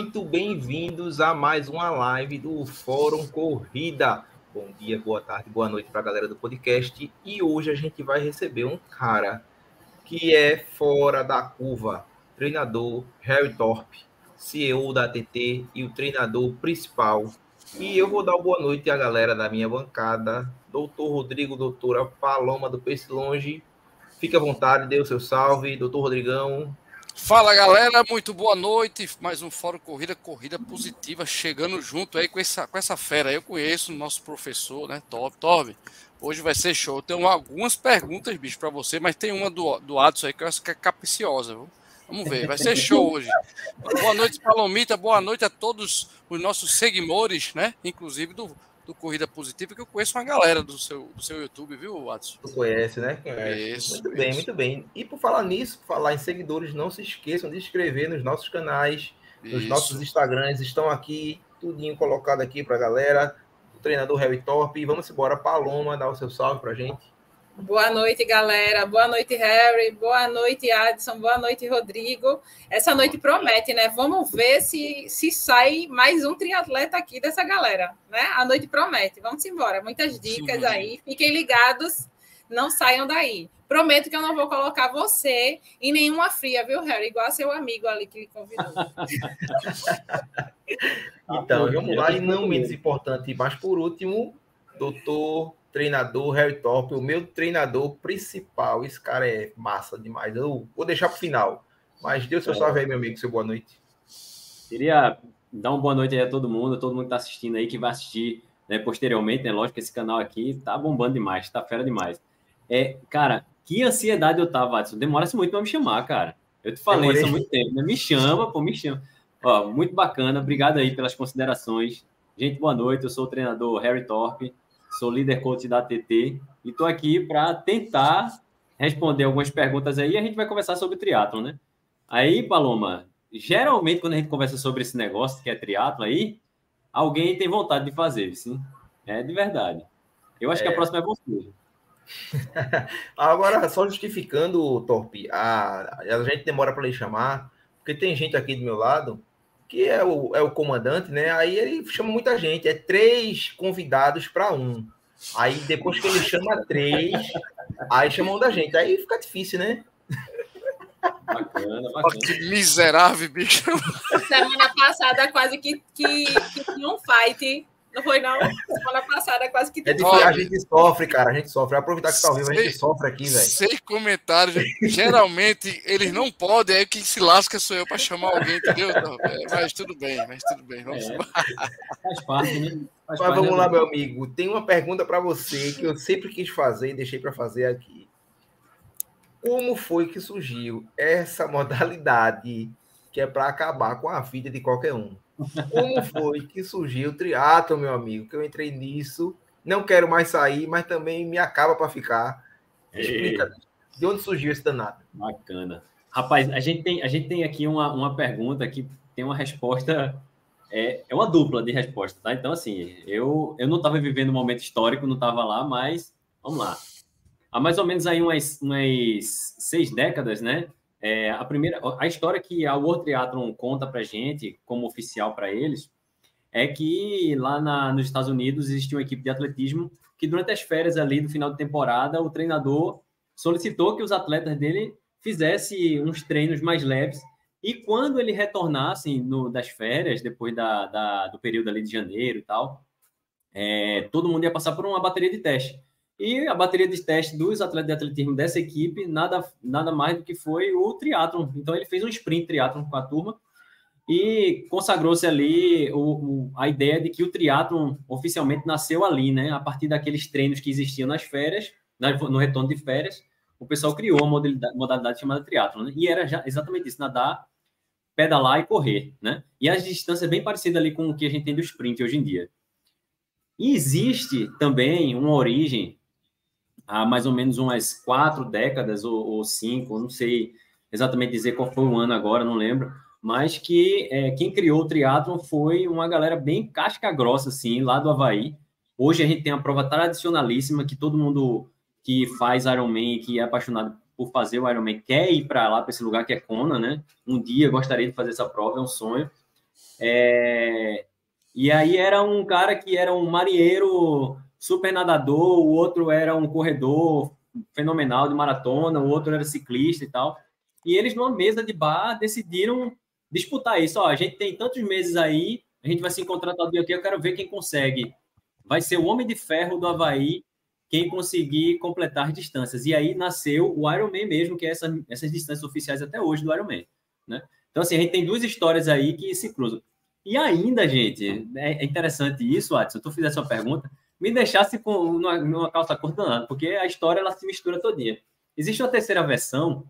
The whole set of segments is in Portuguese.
Muito bem-vindos a mais uma live do Fórum Corrida. Bom dia, boa tarde, boa noite para a galera do podcast. E hoje a gente vai receber um cara que é fora da curva, treinador Harry Thorpe, CEO da ATT e o treinador principal. E eu vou dar boa noite à galera da minha bancada, doutor Rodrigo, doutora Paloma do Pace Longe. Fique à vontade, dê o seu salve, doutor Rodrigão. Fala galera, muito boa noite. Mais um Fórum Corrida, corrida positiva, chegando junto aí com essa, com essa fera. Eu conheço o nosso professor, né? Top, Top. Hoje vai ser show. Tenho algumas perguntas, bicho, para você, mas tem uma do, do Adson aí que eu acho que é capiciosa, viu? Vamos ver, vai ser show hoje. Boa noite, Palomita. Boa noite a todos os nossos seguidores, né? Inclusive do, do Corrida Positiva, que eu conheço uma galera do seu, do seu YouTube, viu, Watson? Tu conhece, né? Conhece. Isso, muito bem, muito bem. E por falar nisso, por falar em seguidores, não se esqueçam de inscrever nos nossos canais, nos isso. nossos Instagrams, estão aqui, tudinho colocado aqui para a galera. O treinador Harry Torpe. E vamos embora, Paloma, dar o seu salve para gente. Boa noite, galera. Boa noite, Harry. Boa noite, Adson. Boa noite, Rodrigo. Essa noite promete, né? Vamos ver se, se sai mais um triatleta aqui dessa galera, né? A noite promete. Vamos embora. Muitas dicas Sim. aí. Fiquem ligados. Não saiam daí. Prometo que eu não vou colocar você em nenhuma fria, viu, Harry? Igual seu amigo ali que lhe convidou. então, vamos lá. E não menos importante, mas por último, doutor treinador Harry Thorpe, o meu treinador principal. Esse cara é massa demais. Eu vou deixar para o final. Mas o seu é. salve aí, meu amigo, seu boa noite. Queria dar uma boa noite aí a todo mundo, todo mundo que está assistindo aí, que vai assistir né, posteriormente, né? Lógico que esse canal aqui tá bombando demais, tá fera demais. É, cara, que ansiedade eu tava. Demora-se muito para me chamar, cara. Eu te falei isso há muito tempo, né? Me chama, pô, me chama. Ó, muito bacana, obrigado aí pelas considerações. Gente, boa noite. Eu sou o treinador Harry Thorpe sou líder coach da TT e estou aqui para tentar responder algumas perguntas aí e a gente vai conversar sobre triatlo, né? Aí, Paloma, geralmente quando a gente conversa sobre esse negócio que é triatlo aí, alguém tem vontade de fazer, sim? É de verdade. Eu acho é. que a é. próxima é você. Agora, só justificando, Torpe, a, a gente demora para lhe chamar, porque tem gente aqui do meu lado que é o, é o comandante, né? Aí ele chama muita gente, é três convidados para um. Aí depois que ele chama três, aí chama um da gente. Aí fica difícil, né? Bacana, bacana. Que miserável, bicho. Semana passada quase que, que, que tinha um fight não foi, não. Semana passada quase que. É difícil, a gente sofre, cara. A gente sofre. Aproveitar que tá ao vivo, a gente sofre aqui, velho. Sem comentários. Geralmente, eles não podem, aí quem se lasca sou eu para chamar alguém, entendeu? É, mas tudo bem, mas tudo bem. Vamos é, Faz parte, né? Faz mas vamos lá, meu amigo. Tem uma pergunta para você que eu sempre quis fazer e deixei para fazer aqui. Como foi que surgiu essa modalidade que é para acabar com a vida de qualquer um? Como foi que surgiu o triatlo, meu amigo? Que eu entrei nisso, não quero mais sair, mas também me acaba para ficar. Explica de onde surgiu esse danado. Bacana. Rapaz, a gente tem, a gente tem aqui uma, uma pergunta que tem uma resposta, é, é uma dupla de resposta, tá? Então, assim, eu, eu não estava vivendo um momento histórico, não estava lá, mas vamos lá. Há mais ou menos aí umas, umas seis décadas, né? É, a primeira, a história que a World Triathlon conta para gente, como oficial para eles, é que lá na, nos Estados Unidos existia uma equipe de atletismo que durante as férias ali do final de temporada o treinador solicitou que os atletas dele fizessem uns treinos mais leves e quando ele retornasse no, das férias depois da, da, do período ali de janeiro e tal, é, todo mundo ia passar por uma bateria de teste. E a bateria de teste dos atletas de atletismo dessa equipe, nada, nada mais do que foi o triatlon. Então, ele fez um sprint triatlon com a turma e consagrou-se ali o, o, a ideia de que o triatlon oficialmente nasceu ali, né? A partir daqueles treinos que existiam nas férias, no retorno de férias, o pessoal criou uma modalidade, modalidade chamada triatlon, né? E era já exatamente isso, nadar, pedalar e correr, né? E as distâncias bem parecidas ali com o que a gente tem do sprint hoje em dia. E existe também uma origem há mais ou menos umas quatro décadas ou, ou cinco, não sei exatamente dizer qual foi o ano agora, não lembro, mas que é, quem criou o triatlon foi uma galera bem casca grossa, assim, lá do Havaí. Hoje a gente tem a prova tradicionalíssima que todo mundo que faz Ironman, que é apaixonado por fazer o Ironman quer ir para lá, para esse lugar que é Kona, né? Um dia gostaria de fazer essa prova, é um sonho. É... E aí era um cara que era um marinheiro super nadador, o outro era um corredor fenomenal de maratona, o outro era ciclista e tal. E eles, numa mesa de bar, decidiram disputar isso. Ó, a gente tem tantos meses aí, a gente vai se encontrar tal dia aqui, eu quero ver quem consegue. Vai ser o Homem de Ferro do Havaí quem conseguir completar distâncias. E aí nasceu o Ironman mesmo, que é essa, essas distâncias oficiais até hoje do Ironman. Né? Então, assim, a gente tem duas histórias aí que se cruzam. E ainda, gente, é interessante isso, Adson, tu fizesse uma pergunta, me deixasse com numa, numa calça curta porque a história ela se mistura todinha. Existe uma terceira versão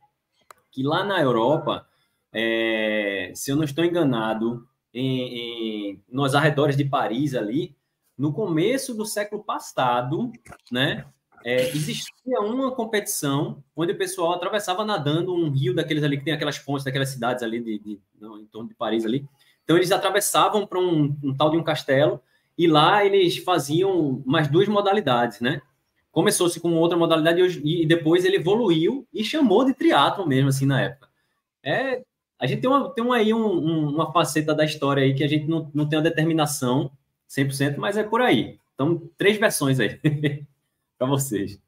que lá na Europa, é, se eu não estou enganado, em, em, nos arredores de Paris ali, no começo do século passado, né, é, existia uma competição onde o pessoal atravessava nadando um rio daqueles ali que tem aquelas pontes daquelas cidades ali de, de em torno de Paris ali. Então eles atravessavam para um, um, tal de um castelo e lá eles faziam mais duas modalidades, né? Começou-se com outra modalidade e, depois ele evoluiu e chamou de triatlo mesmo assim na época. É, a gente tem, uma, tem uma, aí um, um, uma faceta da história aí que a gente não, não tem uma determinação 100%, mas é por aí. Então, três versões aí para vocês.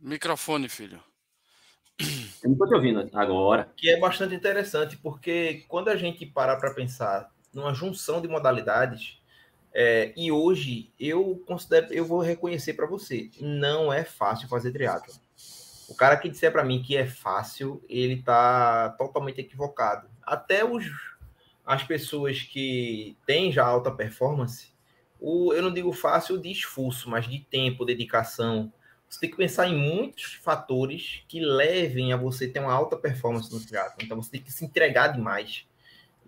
Microfone, filho. Eu não estou te ouvindo agora. Que é bastante interessante, porque quando a gente para para pensar numa junção de modalidades, é, e hoje eu considero, eu vou reconhecer para você, não é fácil fazer triatlo. O cara que disser para mim que é fácil, ele está totalmente equivocado. Até os as pessoas que têm já alta performance, o, eu não digo fácil de esforço, mas de tempo, dedicação. Você tem que pensar em muitos fatores que levem a você ter uma alta performance no teatro. Então você tem que se entregar demais.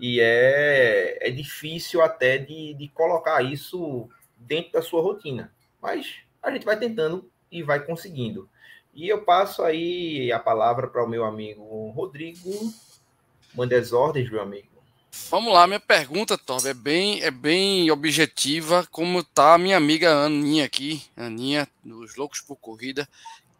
E é, é difícil até de, de colocar isso dentro da sua rotina. Mas a gente vai tentando e vai conseguindo. E eu passo aí a palavra para o meu amigo Rodrigo. Mande as ordens, meu amigo. Vamos lá, minha pergunta, Torb, é bem, é bem objetiva, como tá a minha amiga Aninha aqui, Aninha, dos Loucos por Corrida.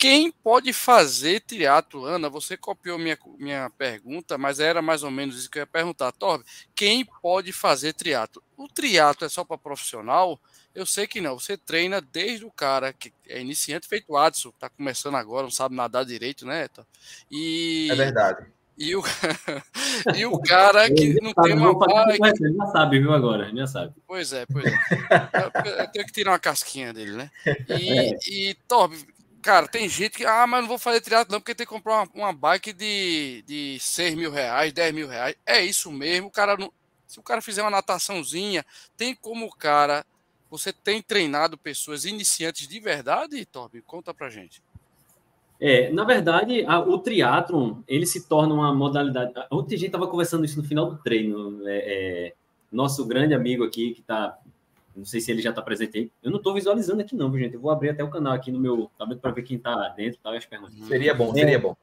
Quem pode fazer triatlo? Ana, você copiou minha, minha pergunta, mas era mais ou menos isso que eu ia perguntar. Torb, quem pode fazer triatlo? O triatlo é só para profissional? Eu sei que não. Você treina desde o cara que é iniciante, feito Adson, tá começando agora, não sabe nadar direito, né, Torb? E... É verdade. E o, e o cara que não tem uma bike. Ele já sabe, viu, agora? Já sabe. Pois é, pois é. Eu, tenho que tirar uma casquinha dele, né? E, é. e Torb, cara, tem gente que, ah, mas não vou fazer triatlo não, porque tem que comprar uma, uma bike de, de 6 mil reais, 10 mil reais. É isso mesmo, o cara não. Se o cara fizer uma nataçãozinha, tem como o cara. Você tem treinado pessoas iniciantes de verdade, Torb? Conta pra gente. É, na verdade, a, o triatlon, ele se torna uma modalidade... Ontem a gente estava conversando isso no final do treino. É, é, nosso grande amigo aqui, que está... Não sei se ele já está presente aí. Eu não estou visualizando aqui não, gente. Eu vou abrir até o canal aqui no meu tablet para ver quem está dentro tá, as perguntas. Seria bom, seria bom.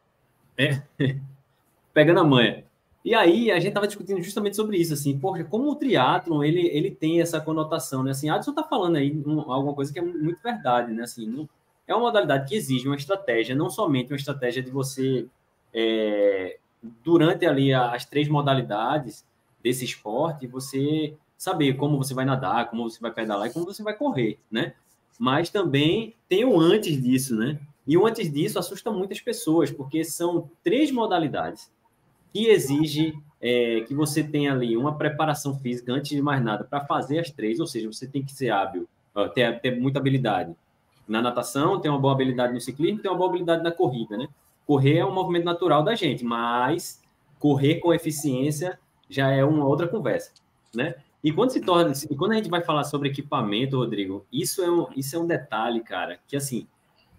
É, pegando a manha. E aí, a gente estava discutindo justamente sobre isso, assim, porque como o triatlon, ele, ele tem essa conotação, né? Assim, Adson está falando aí um, alguma coisa que é muito verdade, né? Assim, não, é uma modalidade que exige uma estratégia, não somente uma estratégia de você, é, durante ali as três modalidades desse esporte, você saber como você vai nadar, como você vai pedalar e como você vai correr, né? Mas também tem o antes disso, né? E o antes disso assusta muitas pessoas, porque são três modalidades que exige é, que você tenha ali uma preparação física antes de mais nada para fazer as três, ou seja, você tem que ser hábil, ter, ter muita habilidade na natação, tem uma boa habilidade no ciclismo, tem uma boa habilidade na corrida, né? Correr é um movimento natural da gente, mas correr com eficiência já é uma outra conversa, né? E quando se torna, e quando a gente vai falar sobre equipamento, Rodrigo, isso é um, isso é um detalhe, cara, que assim,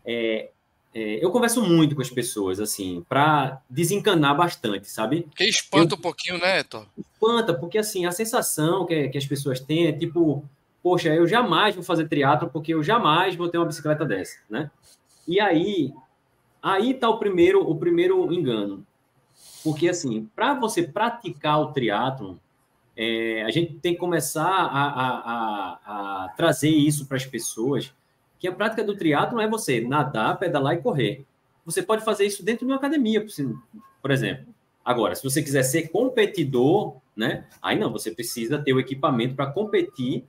é, é, eu converso muito com as pessoas, assim, para desencanar bastante, sabe? Que espanta eu, um pouquinho, né, Etor? Espanta, porque assim, a sensação que, que as pessoas têm é tipo, poxa, eu jamais vou fazer triatlo porque eu jamais vou ter uma bicicleta dessa, né? E aí, aí tá o primeiro, o primeiro engano. Porque, assim, para você praticar o triatlo, é, a gente tem que começar a, a, a, a trazer isso para as pessoas, que a prática do triatlo é você nadar, pedalar e correr. você pode fazer isso dentro de uma academia, por exemplo. Agora, se você quiser ser competidor, né? Aí não, você precisa ter o equipamento para competir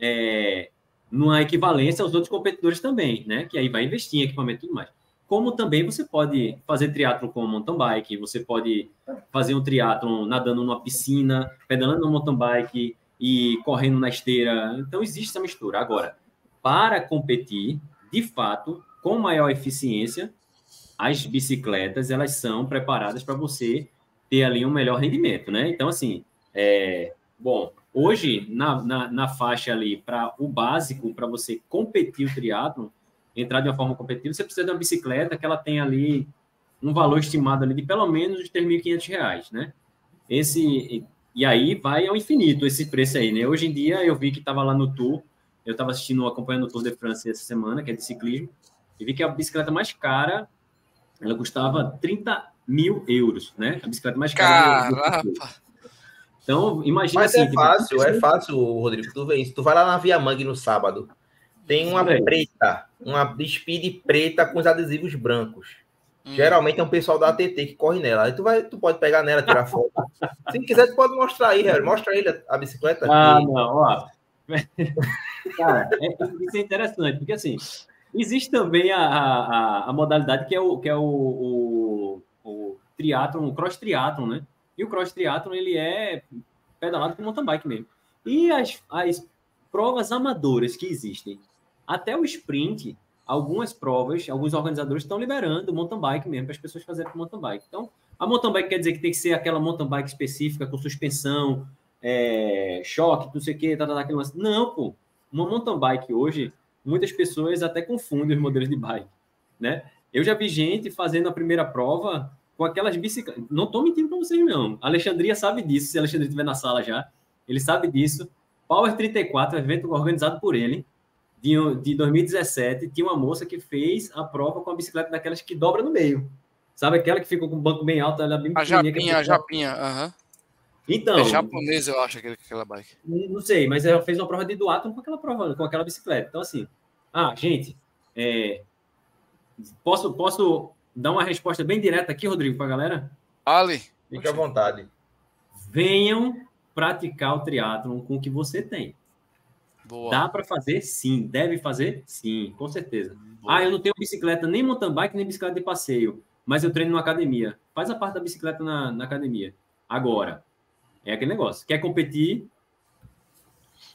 é, numa equivalência aos outros competidores também, né? Que aí vai investir em equipamento e tudo mais. Como também você pode fazer triatlo com mountain bike, você pode fazer um triatlo nadando numa piscina, pedalando no mountain bike e correndo na esteira. Então existe essa mistura. Agora, para competir, de fato, com maior eficiência, as bicicletas elas são preparadas para você ter ali um melhor rendimento, né? Então, assim, é, bom, hoje, na, na, na faixa ali, para o básico, para você competir o triatlo, entrar de uma forma competitiva, você precisa de uma bicicleta que ela tem ali um valor estimado ali de pelo menos R$ 3.500, né? Esse, e aí vai ao infinito esse preço aí, né? Hoje em dia, eu vi que estava lá no Tour, eu estava assistindo, acompanhando o Tour de France essa semana, que é de ciclismo, e vi que a bicicleta mais cara, ela custava 30 mil euros, né? A bicicleta mais cara. Caramba! Então, imagina Mas assim, é fácil, é fácil, Rodrigo. Tu vê isso. Tu vai lá na Via Mangue no sábado. Tem uma É. preta, uma speed preta com os adesivos brancos. Hum. Geralmente é um pessoal da ATT que corre nela. Aí tu, vai, tu pode pegar nela, tirar foto. Se quiser, tu pode mostrar aí, Harry. Mostra ele a, a bicicleta. Ah, não, ó. Cara, é, isso é interessante, porque assim, existe também a, a, a modalidade que é o, que é o, o, o triatlon, o cross triatlon, né? E o cross triatlon, ele é pedalado com mountain bike mesmo. E as, as provas amadoras que existem, até o sprint, algumas provas, alguns organizadores estão liberando mountain bike mesmo, para as pessoas fazerem com mountain bike. Então, a mountain bike quer dizer que tem que ser aquela mountain bike específica, com suspensão, é, choque, não sei o que, tá, tá, tá, aquele lance. Não, pô. Uma mountain bike hoje, muitas pessoas até confundem os modelos de bike, né? Eu já vi gente fazendo a primeira prova com aquelas bicicletas. Não tô mentindo para vocês, não. A Alexandria sabe disso, se a Alexandria estiver na sala já. Ele sabe disso. Power 34, evento organizado por ele, de, de 2017, tinha uma moça que fez a prova com a bicicleta daquelas que dobra no meio. Sabe aquela que fica com o banco bem alto, ela é bem A japinha, a japinha, aham. Então, É japonês, eu acho, aquele, aquela bike. não sei, mas ela fez uma prova de duatlon com aquela prova, com aquela bicicleta. Então, assim, ah, gente, é, posso, posso dar uma resposta bem direta aqui, Rodrigo, para a galera? Ali, Fique à vontade. Venham praticar o triatlon com o que você tem. Boa. Dá para fazer? Sim. Deve fazer? Sim, com certeza. boa. Ah, eu não tenho bicicleta, nem mountain bike, nem bicicleta de passeio, mas eu treino na academia. Faz a parte da bicicleta na, na academia. Agora, é aquele negócio. Quer competir?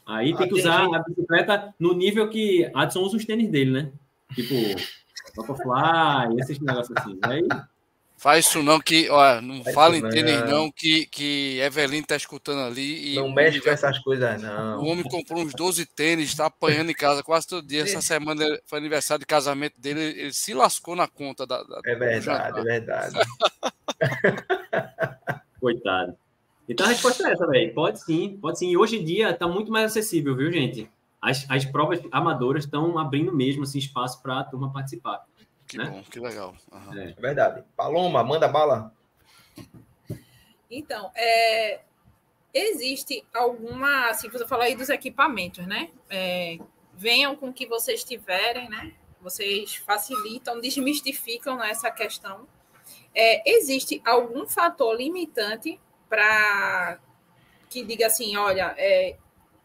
Aí Ah, tem que usar a bicicleta no nível que Adson usa os tênis dele, né? Tipo, Vaporfly, esses negócios assim. Aí, Faz isso não, que, ó, não Faz fala em tênis não. não, que, que Evelyn tá escutando ali. E Não o mexe com essas coisas, O não. homem comprou uns 12 tênis, tá apanhando em casa quase todo dia. Essa semana foi aniversário de casamento dele, ele se lascou na conta da. da- É verdade, é verdade. coitado. Então a resposta é essa, velho. Pode sim, pode sim. E hoje em dia tá muito mais acessível, viu, gente? As, as provas amadoras estão abrindo mesmo assim, espaço para a turma participar. Que né? bom, que legal. É. É verdade. Paloma, manda bala. Então, é, existe alguma, assim, você falou aí dos equipamentos, né? É, venham com o que vocês tiverem, né? Vocês facilitam, desmistificam né, essa questão. É, existe algum fator limitante para que diga assim, olha, é,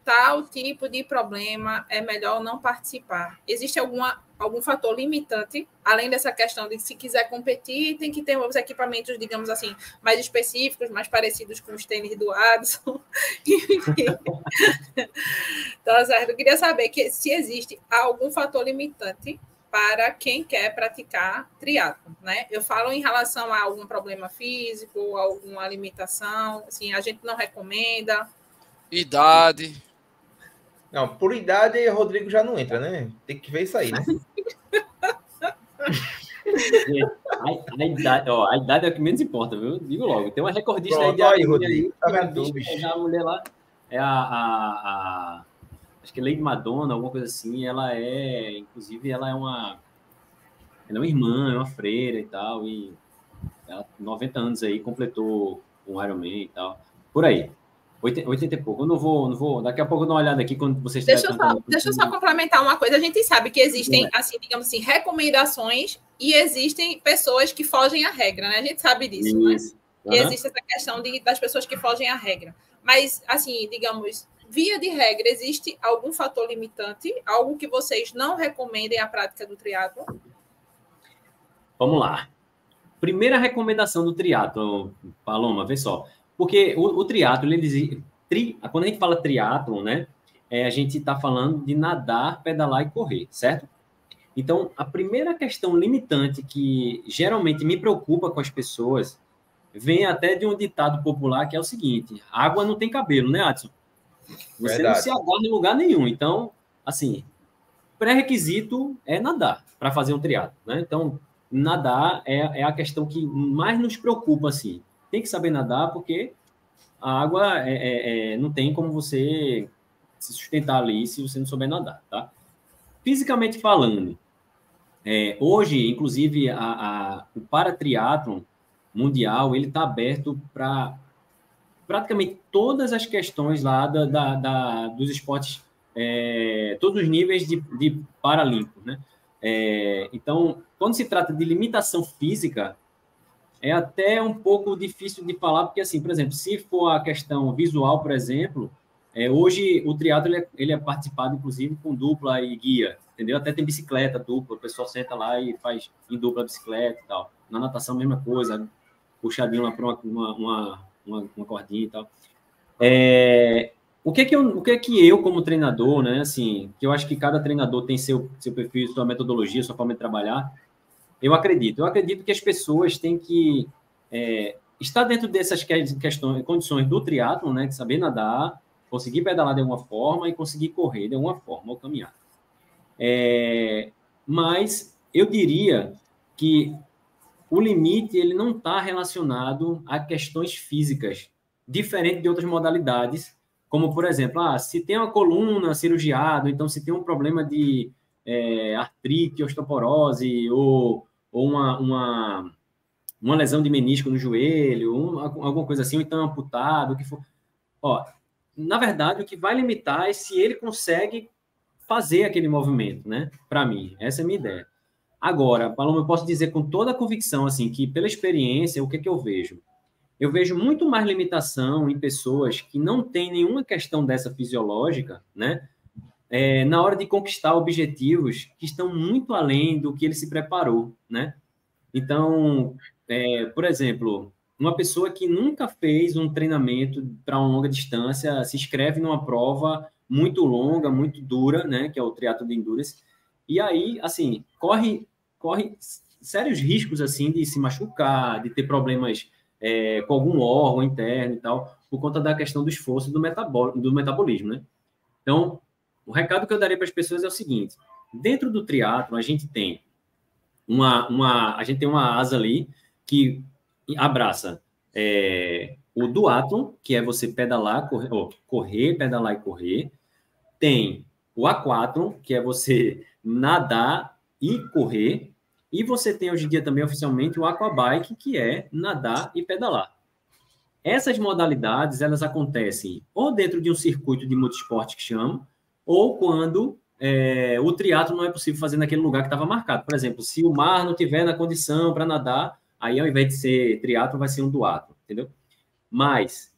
tal tipo de problema é melhor não participar? Existe alguma, algum fator limitante, além dessa questão de se quiser competir, tem que ter os equipamentos, digamos assim, mais específicos, mais parecidos com os tênis do Adson. Enfim. Tá certo. Eu queria saber que, se existe algum fator limitante para quem quer praticar triatlo, né? Eu falo em relação a algum problema físico, alguma limitação, assim, a gente não recomenda. Idade. Não, por idade, Rodrigo já não entra, né? Tem que ver isso aí, né? A, a idade, ó, a idade é o que menos importa, viu? Digo logo. Tem uma recordista Pronto, aí de aí, Rodrigo. Tá que a mulher lá é a, a, a- acho que é Lady Madonna, alguma coisa assim. Ela é, inclusive, ela é uma ela é uma irmã, é uma freira e tal e ela 90 anos aí completou um Ironman e tal. Por aí. 80, 80 e pouco. Eu não vou, não vou. Daqui a pouco eu dou uma olhada aqui quando vocês deixa eu, só, deixa eu só complementar uma coisa. A gente sabe que existem, é. assim, digamos assim, recomendações e existem pessoas que fogem à regra, né? A gente sabe disso, né? Isso. né? Uhum. E existe essa questão de, das pessoas que fogem à regra. Mas, assim, digamos, via de regra, existe algum fator limitante, algo que vocês não recomendem a prática do triatlo? Vamos lá. Primeira recomendação do triatlo, Paloma, vê só. Porque o, o triatlo, ele tri, quando a gente fala triatlo, né, é, a gente está falando de nadar, pedalar e correr, certo? Então, a primeira questão limitante que geralmente me preocupa com as pessoas vem até de um ditado popular que é o seguinte: água não tem cabelo, né, Adson? Você Verdade. não se aguarda em lugar nenhum. Então, assim, pré-requisito é nadar para fazer um triatlo, né? Então, nadar é, é a questão que mais nos preocupa, assim tem que saber nadar, porque a água é, é, é, não tem como você se sustentar ali se você não souber nadar, tá? Fisicamente falando, é, hoje, inclusive, a, a, o paratriatlon mundial, ele está aberto para praticamente todas as questões lá da, da, da dos esportes, é, todos os níveis de, de paralímpicos, né? É, então, quando se trata de limitação física, é até um pouco difícil de falar, porque, assim, por exemplo, se for a questão visual, por exemplo, é, hoje o triatlo ele é, ele é, participado, inclusive, com dupla e guia, entendeu? Até tem bicicleta dupla, o pessoal senta lá e faz em dupla bicicleta e tal. Na natação, mesma coisa, puxadinho lá para uma, uma, uma, uma, cordinha e tal. É, o que é que eu, o que é que eu como treinador, né, assim, que eu acho que cada treinador tem seu, seu perfil, sua metodologia, sua forma de trabalhar, eu acredito. Eu acredito que as pessoas têm que é, estar dentro dessas questões, condições do triatlo, né? De saber nadar, conseguir pedalar de alguma forma e conseguir correr de alguma forma ou caminhar. É, mas eu diria que o limite ele não está relacionado a questões físicas, diferente de outras modalidades, como por exemplo, ah, se tem uma coluna cirurgiada, então se tem um problema de é, artrite, osteoporose ou ou uma, uma, uma lesão de menisco no joelho, um, alguma coisa assim, ou então amputado, o que for. Ó, na verdade, o que vai limitar é se ele consegue fazer aquele movimento, né? Para mim, essa é a minha ideia. Agora, Paloma, eu posso dizer com toda a convicção, assim, que pela experiência, o que, é que eu vejo? Eu vejo muito mais limitação em pessoas que não têm nenhuma questão dessa fisiológica, né? É, na hora de conquistar objetivos que estão muito além do que ele se preparou, né? Então, é, por exemplo, uma pessoa que nunca fez um treinamento para uma longa distância se inscreve numa prova muito longa, muito dura, né? Que é o triatlo de endurance. E aí, assim, corre, corre sérios riscos, assim, de se machucar, de ter problemas é, com algum órgão interno e tal, por conta da questão do esforço do, metabol, do metabolismo, né? Então, o recado que eu daria para as pessoas é o seguinte: dentro do triatlo a gente tem uma, uma a gente tem uma asa ali que abraça é, o duatlon, que é você pedalar, correr, oh, correr, pedalar e correr. Tem o aquatlon, que é você nadar e correr. E você tem hoje em dia também oficialmente o aquabike, que é nadar e pedalar. Essas modalidades, elas acontecem ou dentro de um circuito de multisporte que chama, ou quando é, o triatlo não é possível fazer naquele lugar que estava marcado. Por exemplo, se o mar não tiver na condição para nadar, aí ao invés de ser triatlo, vai ser um duatlo, entendeu? Mas,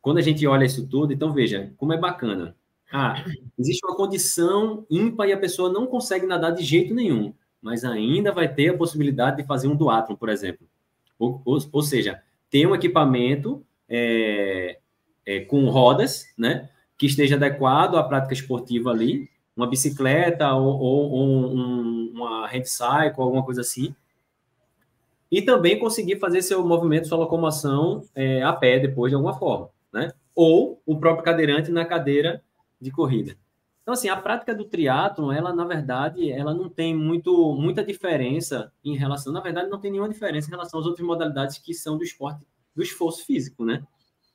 quando a gente olha isso tudo, então veja, como é bacana. Ah, existe uma condição ímpar e a pessoa não consegue nadar de jeito nenhum, mas ainda vai ter a possibilidade de fazer um duatlo, por exemplo. Ou, ou, ou seja, ter um equipamento é, é, com rodas, né? Que esteja adequado à prática esportiva ali, uma bicicleta ou, ou, um, uma handcycle, alguma coisa assim. E também conseguir fazer seu movimento, sua locomoção é, a pé depois de alguma forma, né? Ou o próprio cadeirante na cadeira de corrida. Então, assim, a prática do triatlon, ela, na verdade, ela não tem muito, muita diferença em relação... Na verdade, não tem nenhuma diferença em relação às outras modalidades que são do esporte, do esforço físico, né?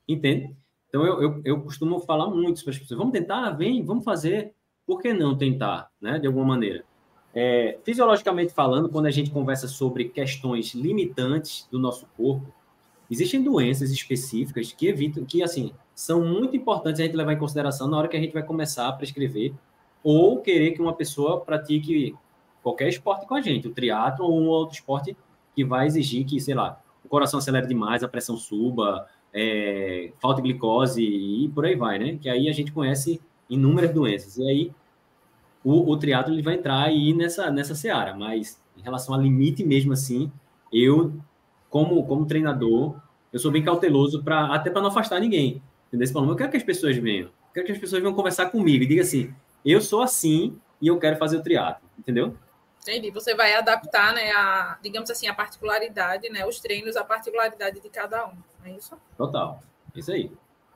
Entende? Então, eu, eu, eu costumo falar muito para as pessoas: vamos tentar, vem, vamos fazer. Por que não tentar, né? De alguma maneira. É, fisiologicamente falando, quando a gente conversa sobre questões limitantes do nosso corpo, existem doenças específicas que evitam, que assim, são muito importantes a gente levar em consideração na hora que a gente vai começar a prescrever ou querer que uma pessoa pratique qualquer esporte com a gente, o triatlo ou um outro esporte que vai exigir que, sei lá, o coração acelere demais, a pressão suba, é, falta de glicose e por aí vai, né? Que aí a gente conhece inúmeras doenças. E aí o, o triatlo ele vai entrar aí nessa, nessa seara, mas em relação a limite mesmo assim, eu, como, como treinador, eu sou bem cauteloso para até para não afastar ninguém. Entendeu? Eu quero que as pessoas venham, eu quero que as pessoas venham conversar comigo e diga assim, eu sou assim e eu quero fazer o triatlo, entendeu? Entendi. Você vai adaptar, né, a, digamos assim, a particularidade, né, os treinos, a particularidade de cada um, é isso? Total. Isso aí.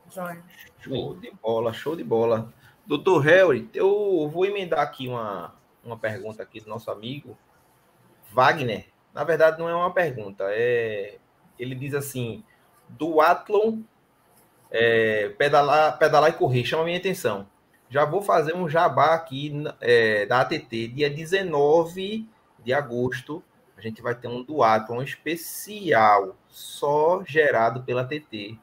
Joia. Show de bola, show de bola. Doutor Harry, eu vou emendar aqui uma, uma pergunta aqui do nosso amigo Wagner. Na verdade, não é uma pergunta, é ele diz assim: do Atlon é, pedalar, pedalar e correr, chama a minha atenção. Já vou fazer um jabá aqui é, da ATT, dia 19 de agosto. A gente vai ter um duatlon especial, só gerado pela ATT,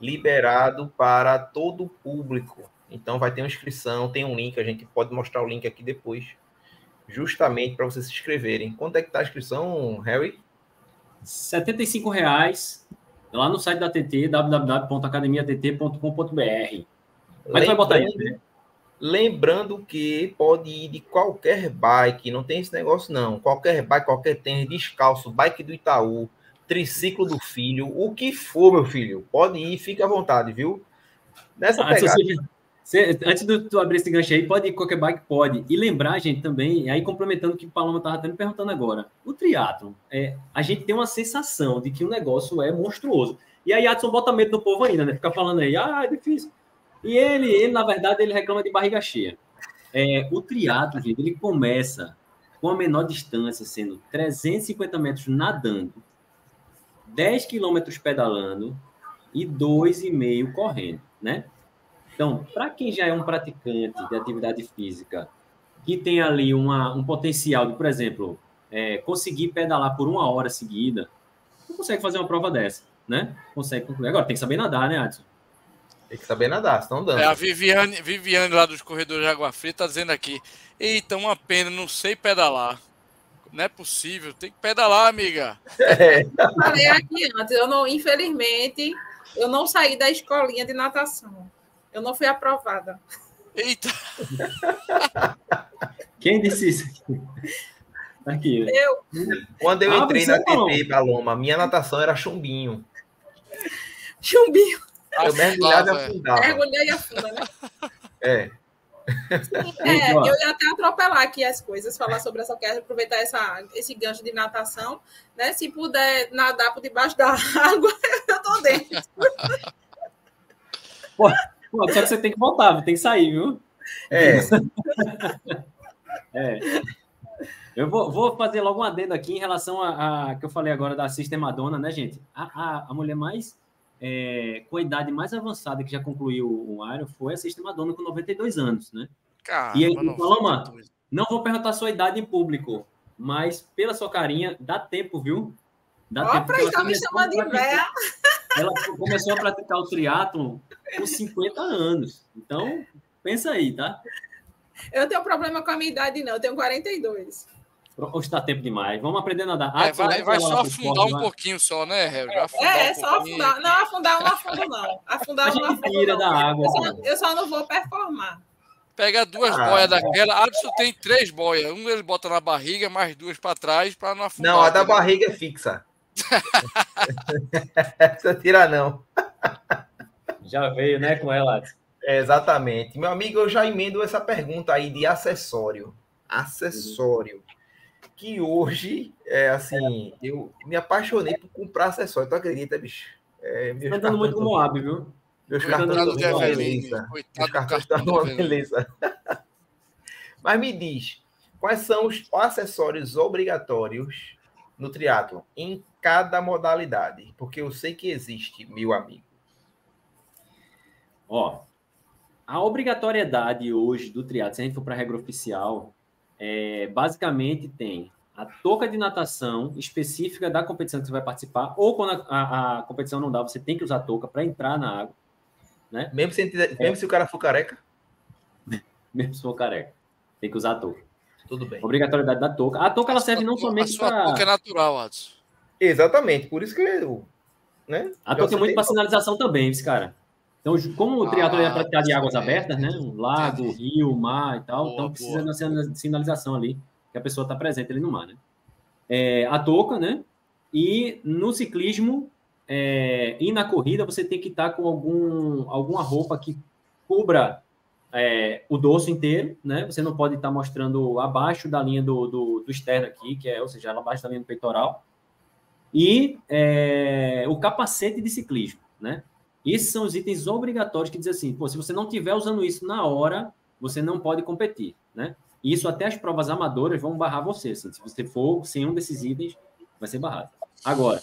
liberado para todo o público. Então vai ter uma inscrição, tem um link, a gente pode mostrar o link aqui depois, justamente para vocês se inscreverem. Quanto é que está a inscrição, Harry? R$ reais lá no site da TT, www.academiatt.com.br. Mas vai botar aí, né? Lembrando que pode ir de qualquer bike, não tem esse negócio não. Qualquer bike, qualquer tênis, descalço, bike do Itaú, triciclo do filho, o que for, meu filho, pode ir, fique à vontade, viu? Nessa ah, pegada. Você, antes de tu abrir esse gancho aí, pode ir qualquer bike? Pode. E lembrar, gente, também, aí complementando o que o Paloma estava até me perguntando agora, o triatlo, é, a gente tem uma sensação de que o negócio é monstruoso. E aí Adson bota medo no povo ainda, né? Fica falando aí, ah, é difícil. E ele, ele, na verdade, ele reclama de barriga cheia. É, o triatlo, gente, ele começa com a menor distância, sendo 350 metros nadando, 10 quilômetros pedalando e 2,5 correndo, né? Então, para quem já é um praticante de atividade física, que tem ali uma, um potencial de, por exemplo, é, conseguir pedalar por uma hora seguida, não consegue fazer uma prova dessa, né? Consegue concluir. Agora, tem que saber nadar, né, Adson? Tem que saber nadar, senão dando. É, a Viviane, Viviane lá dos corredores de Água Fria está dizendo aqui: Eita, uma pena, não sei pedalar. Não é possível, tem que pedalar, amiga. É. Eu falei aqui antes, eu não, infelizmente, eu não saí da escolinha de natação. Eu não fui aprovada. Eita! Quem disse isso aqui? Eu. Quando eu ah, entrei na TP, Paloma, minha natação era chumbinho. Chumbinho. Eu mergulhava e afundava. Mergulhei e afunda, né? É. é, eu ia até atropelar aqui as coisas, falar sobre essa, quero aproveitar essa, esse gancho de natação, né? Se puder nadar por debaixo da água, eu tô dentro. Pô, só que você tem que voltar, tem que sair, viu? É. é. Eu vou, vou, fazer logo um adendo aqui em relação a, a que eu falei agora da Sistemadona, né, gente? A, a, a mulher mais é, com a idade mais avançada que já concluiu o Iron foi a Madonna com 92 anos, né? Caramba, e aí, Paloma, não vou perguntar a sua idade em público, mas pela sua carinha, dá tempo, viu? Dá Ó, tempo. Pra ela me chamando de véia. Ela começou a praticar o triatlon com 50 anos. Então, pensa aí, tá? Eu tenho problema com a minha idade, não. Eu tenho 42. Ou está tempo demais? Vamos aprender a nadar. É, vai, vai só afundar um pouquinho só, né, Harry? É, um só afundar. Não, afundar eu não afundo, não. Afundar eu não afundo, tira da água. Eu só, eu só, não vou performar. Pega duas ah, boias daquela. Adson tem três boias. Um ele bota na barriga, mais duas para trás, para não afundar. Não, a da barriga é fixa. Essa tira não. Já veio, né, com ela. É, exatamente. Meu amigo, eu já emendo essa pergunta aí de acessório. Acessório que hoje, é assim, eu me apaixonei por comprar acessórios. Tu acredita, bicho? É, tá dando muito como Moab, viu? Meus cartões estão uma beleza. Meus cartões estão uma beleza. Mas me diz, quais são os acessórios obrigatórios no triatlo em cada modalidade? Porque eu sei que existe, meu amigo. Ó, a obrigatoriedade hoje do triatlo, se a gente for para a regra oficial, é, basicamente tem a touca de natação específica da competição que você vai participar, ou quando a, a, a competição não dá, você tem que usar a touca para entrar na água. Né? Mesmo, se, mesmo se o cara for careca? Mesmo se for careca. Tem que usar a touca. Tudo bem. Obrigatoriedade da touca. A touca ela serve não somente para. A touca é natural, Adson. Exatamente, por isso que eu. Né? A touca é muito para sinalização também, esse cara. Então, como o triatlo ah, é praticado em águas abertas, né? Um lago, rio, mar e tal, boa, então precisa boa. da sinalização ali, que a pessoa está presente ali no mar, né? É, a touca, né? E no ciclismo é, e na corrida, você tem que estar tá com algum, alguma roupa que cubra é, o dorso inteiro, né? Você não pode estar tá mostrando abaixo da linha do, do, do, externo aqui, que é, ou seja, abaixo da linha do peitoral. E é, o capacete de ciclismo, né? Esses são os itens obrigatórios que dizem assim, se você não estiver usando isso na hora, você não pode competir, né? Isso até as provas amadoras vão barrar você. Assim, se você for sem um desses itens, vai ser barrado. Agora,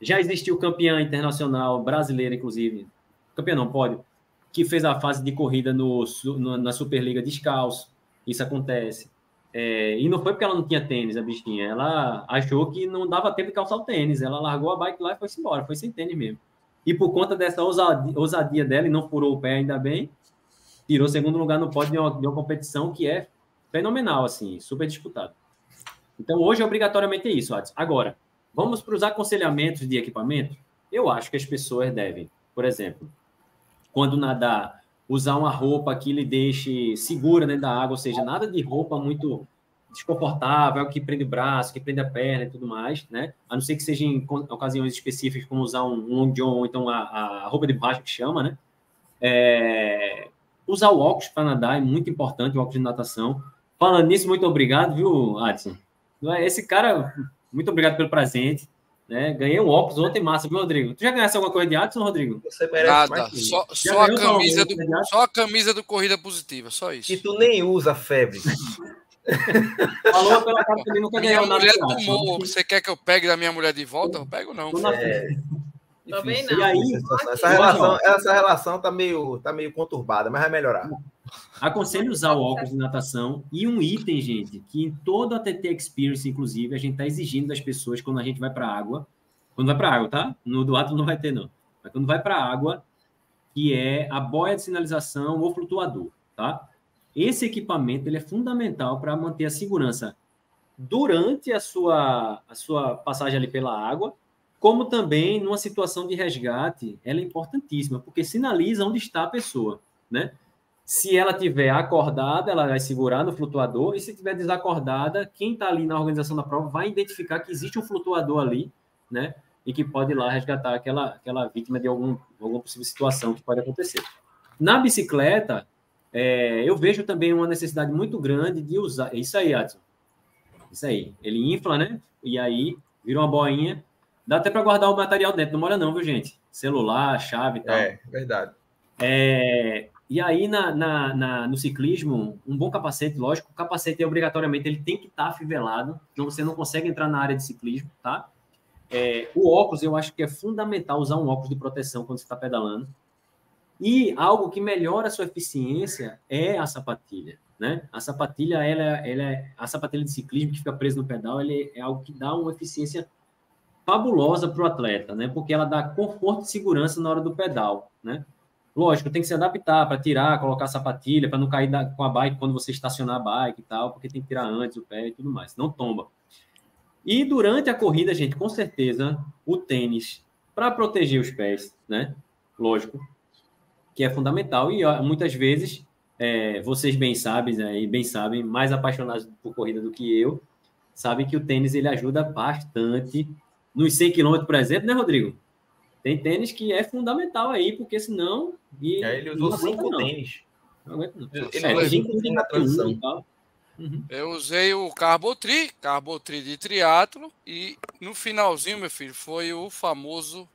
já existiu campeã internacional brasileira, inclusive, campeã não pode, que fez a fase de corrida no, no na Superliga descalço. Isso acontece. É, e não foi porque ela não tinha tênis, a bichinha. Ela achou que não dava tempo de calçar o tênis. Ela largou a bike lá e foi embora. Foi sem tênis mesmo. E por conta dessa ousadia, ousadia dela, e não furou o pé ainda bem, tirou segundo lugar no pódio de uma, de uma competição que é fenomenal, assim, super disputado. Então, hoje, obrigatoriamente é isso, Adson. Agora, vamos para os aconselhamentos de equipamento? Eu acho que as pessoas devem, por exemplo, quando nadar, usar uma roupa que lhe deixe segura dentro da água, ou seja, nada de roupa muito desconfortável, que prende o braço, que prende a perna e tudo mais, né? A não ser que seja em ocasiões específicas, como usar um long john ou então a, a roupa de baixo que chama, né? É... Usar o óculos para nadar é muito importante, o óculos de natação. Falando nisso, muito obrigado, viu, Adson? É? Esse cara, muito obrigado pelo presente. Né? Ganhei um óculos ontem massa, viu, Rodrigo? Tu já ganhasse alguma coisa de Adson, Rodrigo? Nada, só, só a camisa do, só a camisa do Corrida Positiva, só isso. E tu nem usa febre. Falou pela cara que nunca ganhou nada. Mulher tomou. Você quer que eu pegue da minha mulher de volta? Eu pego, não. É... Também não. E aí, essa relação, essa relação tá meio, tá meio conturbada, mas vai melhorar. Aconselho usar o óculos de natação e um item, gente, que em toda a TT Experience, inclusive, a gente está exigindo das pessoas quando a gente vai para a água. Quando vai para a água, tá? No do ato não vai ter, não. Mas quando vai para a água, que é a boia de sinalização ou flutuador, tá? Esse equipamento ele é fundamental para manter a segurança durante a sua, a sua passagem ali pela água, como também numa situação de resgate, ela é importantíssima, porque sinaliza onde está a pessoa, né? Se ela tiver acordada, ela vai segurar no flutuador, e se tiver desacordada, quem está ali na organização da prova vai identificar que existe um flutuador ali, né? E que pode ir lá resgatar aquela, aquela vítima de algum, alguma possível situação que pode acontecer. Na bicicleta, é, eu vejo também uma necessidade muito grande de usar. Isso aí, Adson. Isso aí. Ele infla, né? E aí vira uma boinha. Dá até para guardar o material dentro. Não mora, não, viu, gente? Celular, chave e tal. É, verdade. É, e aí, na, na, na, no ciclismo, um bom capacete, lógico, o capacete é obrigatoriamente, ele tem que estar tá afivelado, senão você não consegue entrar na área de ciclismo, tá? É, o óculos, eu acho que é fundamental usar um óculos de proteção quando você está pedalando. E algo que melhora a sua eficiência é a sapatilha, né? A sapatilha, ela, ela é, a sapatilha de ciclismo que fica presa no pedal, ela é, é algo que dá uma eficiência fabulosa para o atleta, né? Porque ela dá conforto e segurança na hora do pedal, né? Lógico, tem que se adaptar para tirar, colocar a sapatilha, para não cair da, com a bike quando você estacionar a bike e tal, porque tem que tirar antes o pé e tudo mais, não tomba. E durante a corrida, gente, com certeza, o tênis para proteger os pés, né? Lógico, que é fundamental. E ó, muitas vezes, é, vocês bem sabem, né, e bem sabem, mais apaixonados por corrida do que eu, sabem que o tênis ele ajuda bastante nos 100 km, por exemplo, né, Rodrigo? Tem tênis que é fundamental aí, porque senão. E, é, ele usou cinco tênis. Não aguenta, não. Ele é, ele na transição. Uhum. Eu usei o Carbotri, Carbotri de triatlo, e no finalzinho, meu filho, foi o famoso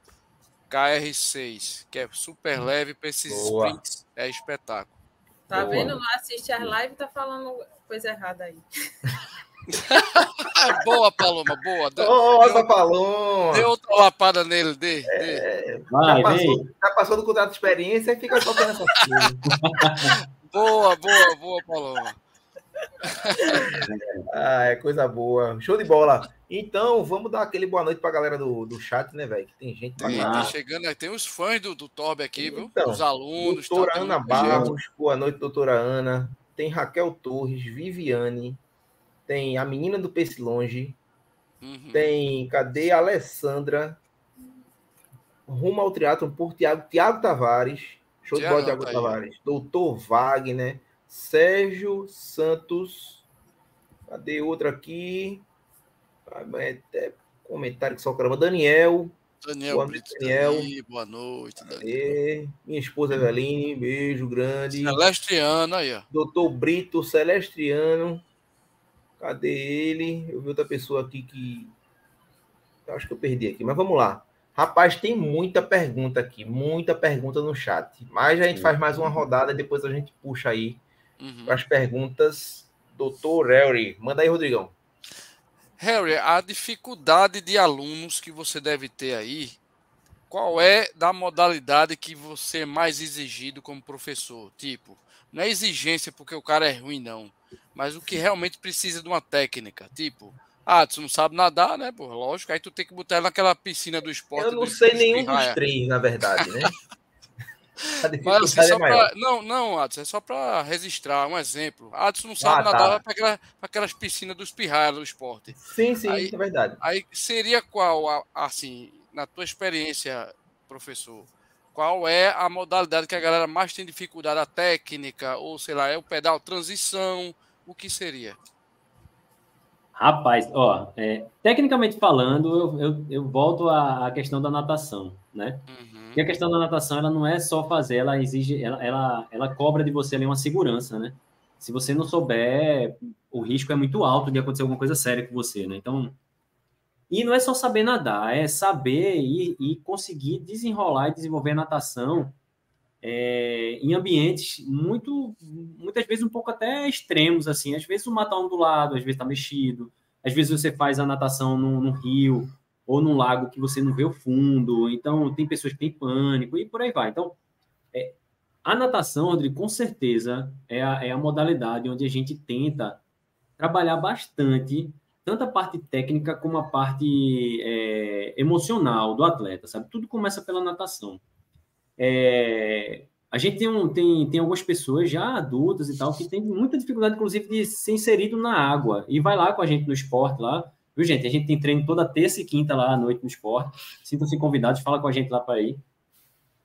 KR6, que é super leve para esses Boa. sprints. É espetáculo. Tá Boa. vendo? Não assiste as lives, tá falando coisa errada aí. boa, Paloma, boa. Nossa, Paloma! Deu outra lapada nele, dê. É, Vai, já, passou, já passou do contrato de experiência e fica só essa Boa, boa, boa, Paloma. ah, é coisa boa. Show de bola. Então, vamos dar aquele boa noite pra galera do, do chat, né, velho? Que tem gente pra tá chegando, tem os fãs do, do Torbe aqui, viu? Então, os alunos. Doutora tá, Ana Barros, boa noite, doutora Ana. Tem Raquel Torres, Viviane. Tem a menina do Peixe Longe. Uhum. Tem, cadê a Alessandra? Rumo ao teatro por Tiago, Tiago Tavares. Show Thiago, de bola, Tiago tá Tavares. Aí. Doutor Wagner. Sérgio Santos. Cadê outro aqui? É comentário que só caramba. Daniel. Daniel boa noite, Daniel. boa noite, Daniel. Minha esposa Eveline, beijo grande. Celestriano aí, ó. Doutor Brito Celestriano. Cadê ele? Eu vi outra pessoa aqui que. Eu acho que eu perdi aqui, mas vamos lá. Rapaz, tem muita pergunta aqui, muita pergunta no chat. Mas a gente faz mais uma rodada e depois a gente puxa aí uhum. as perguntas. Doutor Harry, manda aí, Rodrigão. Harry, a dificuldade de alunos que você deve ter aí, qual é da modalidade que você é mais exigido como professor? Tipo, não é exigência porque o cara é ruim, não. Mas o que realmente precisa de uma técnica. Tipo, ah, tu não sabe nadar, né? Pô, lógico. Aí tu tem que botar ela naquela piscina do esporte. Eu não sei nenhum dos três, na verdade, né? Mas assim, só é pra... Não, não, Adson, é só para registrar um exemplo. Adson não sabe ah, nadar tá. para aquela, aquelas piscinas dos pirraias do esporte. Sim, sim, aí, é verdade. Aí seria qual, assim, na tua experiência, professor, qual é a modalidade que a galera mais tem dificuldade? A técnica, ou sei lá, é o pedal transição? O que seria? Rapaz, ó, é, tecnicamente falando, eu, eu, eu volto à, à, questão da natação, né? Uhum. E a questão da natação, ela não é só fazer, ela exige, ela, ela, ela cobra de você ali uma segurança, né? Se você não souber, o risco é muito alto de acontecer alguma coisa séria com você, né? Então, e não é só saber nadar, é saber e, e conseguir desenrolar e desenvolver a natação é, em ambientes muito, muitas vezes um pouco até extremos, assim. Às vezes o mato tá ondulado, às vezes está mexido, às vezes você faz a natação num, num, rio ou num lago que você não vê o fundo. Então, tem pessoas que têm pânico e por aí vai. Então, é, a natação, Rodrigo, com certeza é a, é a modalidade onde a gente tenta trabalhar bastante tanto a parte técnica como a parte é, emocional do atleta, sabe? Tudo começa pela natação. É, a gente tem, um, tem, tem algumas pessoas já adultas e tal que tem muita dificuldade, inclusive, de ser inserido na água. E vai lá com a gente no esporte lá. Viu, gente? A gente tem treino toda terça e quinta lá à noite no esporte. Sintam-se convidados, fala com a gente lá para ir.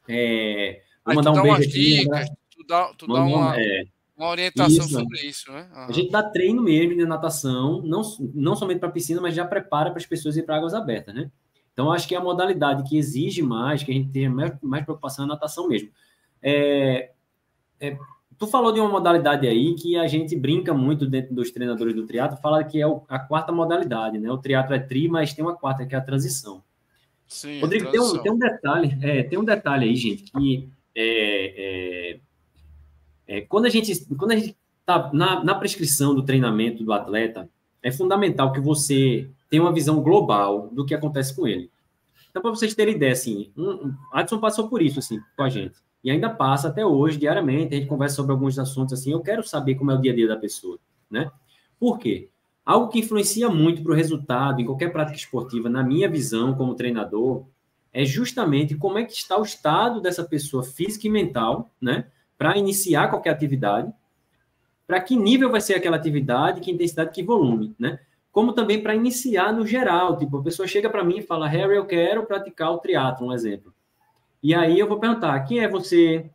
É, vou mandar um beijo aqui. Dicas, tu dá, tu dá uma... É, uma orientação isso. sobre isso, né? Uhum. A gente dá treino mesmo de natação, não, não somente para piscina, mas já prepara para as pessoas ir para águas abertas, né? Então, acho que é a modalidade que exige mais, que a gente tenha mais, mais preocupação na natação mesmo. É, é, tu falou de uma modalidade aí que a gente brinca muito dentro dos treinadores do triatlo, fala que é a quarta modalidade, né? O triatlo é tri, mas tem uma quarta, que é a transição. Sim, Rodrigo, tem um, tem um detalhe, é, tem um detalhe aí, gente, que é, é é, quando a gente quando a gente está na, na prescrição do treinamento do atleta, é fundamental que você tenha uma visão global do que acontece com ele. Então, para vocês terem ideia, assim, um, um, Adson passou por isso, assim, com a gente. E ainda passa até hoje, diariamente, a gente conversa sobre alguns assuntos, assim, eu quero saber como é o dia a dia da pessoa, né? Por quê? Algo que influencia muito para o resultado em qualquer prática esportiva, na minha visão como treinador, é justamente como é que está o estado dessa pessoa física e mental, né? para iniciar qualquer atividade, para que nível vai ser aquela atividade, que intensidade, que volume, né? Como também para iniciar no geral, tipo, a pessoa chega para mim e fala, Harry, eu quero praticar o triatlo, um exemplo. E aí eu vou perguntar, quem é você?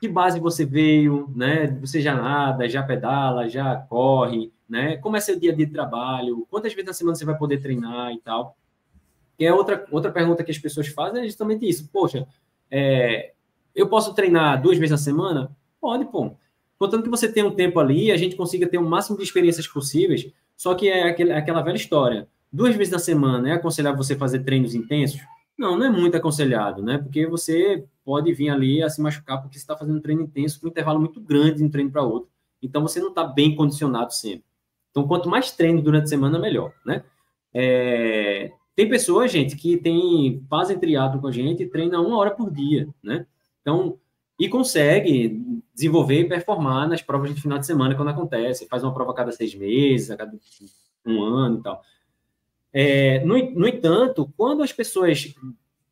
Que base você veio, né? Você já nada, já pedala, já corre, né? Como é seu dia a dia de trabalho? Quantas vezes na semana você vai poder treinar e tal? E é outra, outra pergunta que as pessoas fazem é justamente isso. Poxa, é, eu posso treinar duas vezes na semana? Pode, pô. Contanto que você tenha um tempo ali, a gente consiga ter o máximo de experiências possíveis, só que é aquele, aquela velha história. Duas vezes na semana é aconselhável você fazer treinos intensos? Não, não é muito aconselhado, né? Porque você pode vir ali a se machucar porque você está fazendo um treino intenso com um intervalo muito grande de um treino para outro. Então você não está bem condicionado sempre. Então, quanto mais treino durante a semana, melhor, né? É... Tem pessoas, gente, que tem, fazem triatlo com a gente e treinam uma hora por dia, né? Então, e consegue desenvolver e performar nas provas de final de semana quando acontece. Faz uma prova a cada seis meses, a cada um ano e tal. É, no, no entanto, quando as pessoas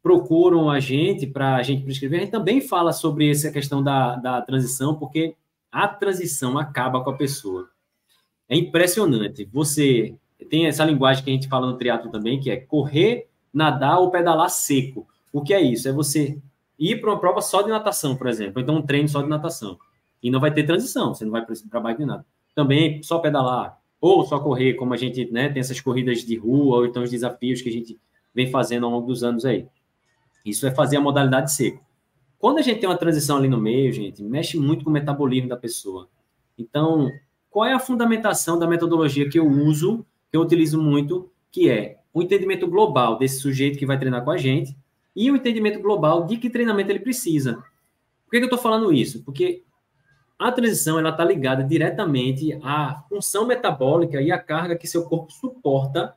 procuram a gente para a gente prescrever, a gente também fala sobre essa questão da, da transição, porque a transição acaba com a pessoa. É impressionante. Você tem essa linguagem que a gente fala no triatlo também, que é correr, nadar ou pedalar seco. O que é isso? É você ir para uma prova só de natação, por exemplo, então um treino só de natação. E não vai ter transição, você não vai para bike de nada. Também só pedalar ou só correr, como a gente né, tem essas corridas de rua, ou então os desafios que a gente vem fazendo ao longo dos anos aí. Isso é fazer a modalidade seco. Quando a gente tem uma transição ali no meio, gente, mexe muito com o metabolismo da pessoa. Então, qual é a fundamentação da metodologia que eu uso, que eu utilizo muito, que é o entendimento global desse sujeito que vai treinar com a gente e o entendimento global de que treinamento ele precisa. Por que, que eu estou falando isso? Porque a transição ela está ligada diretamente à função metabólica e à carga que seu corpo suporta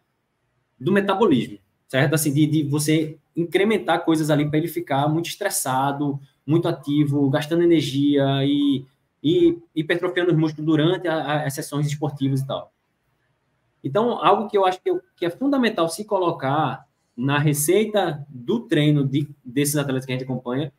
do metabolismo, certo? Assim, de, de você incrementar coisas ali para ele ficar muito estressado, muito ativo, gastando energia e, e hipertrofiando os músculos durante as sessões esportivas e tal. Então, algo que eu acho que, eu, que é fundamental se colocar na receita do treino de, desses atletas que a gente acompanha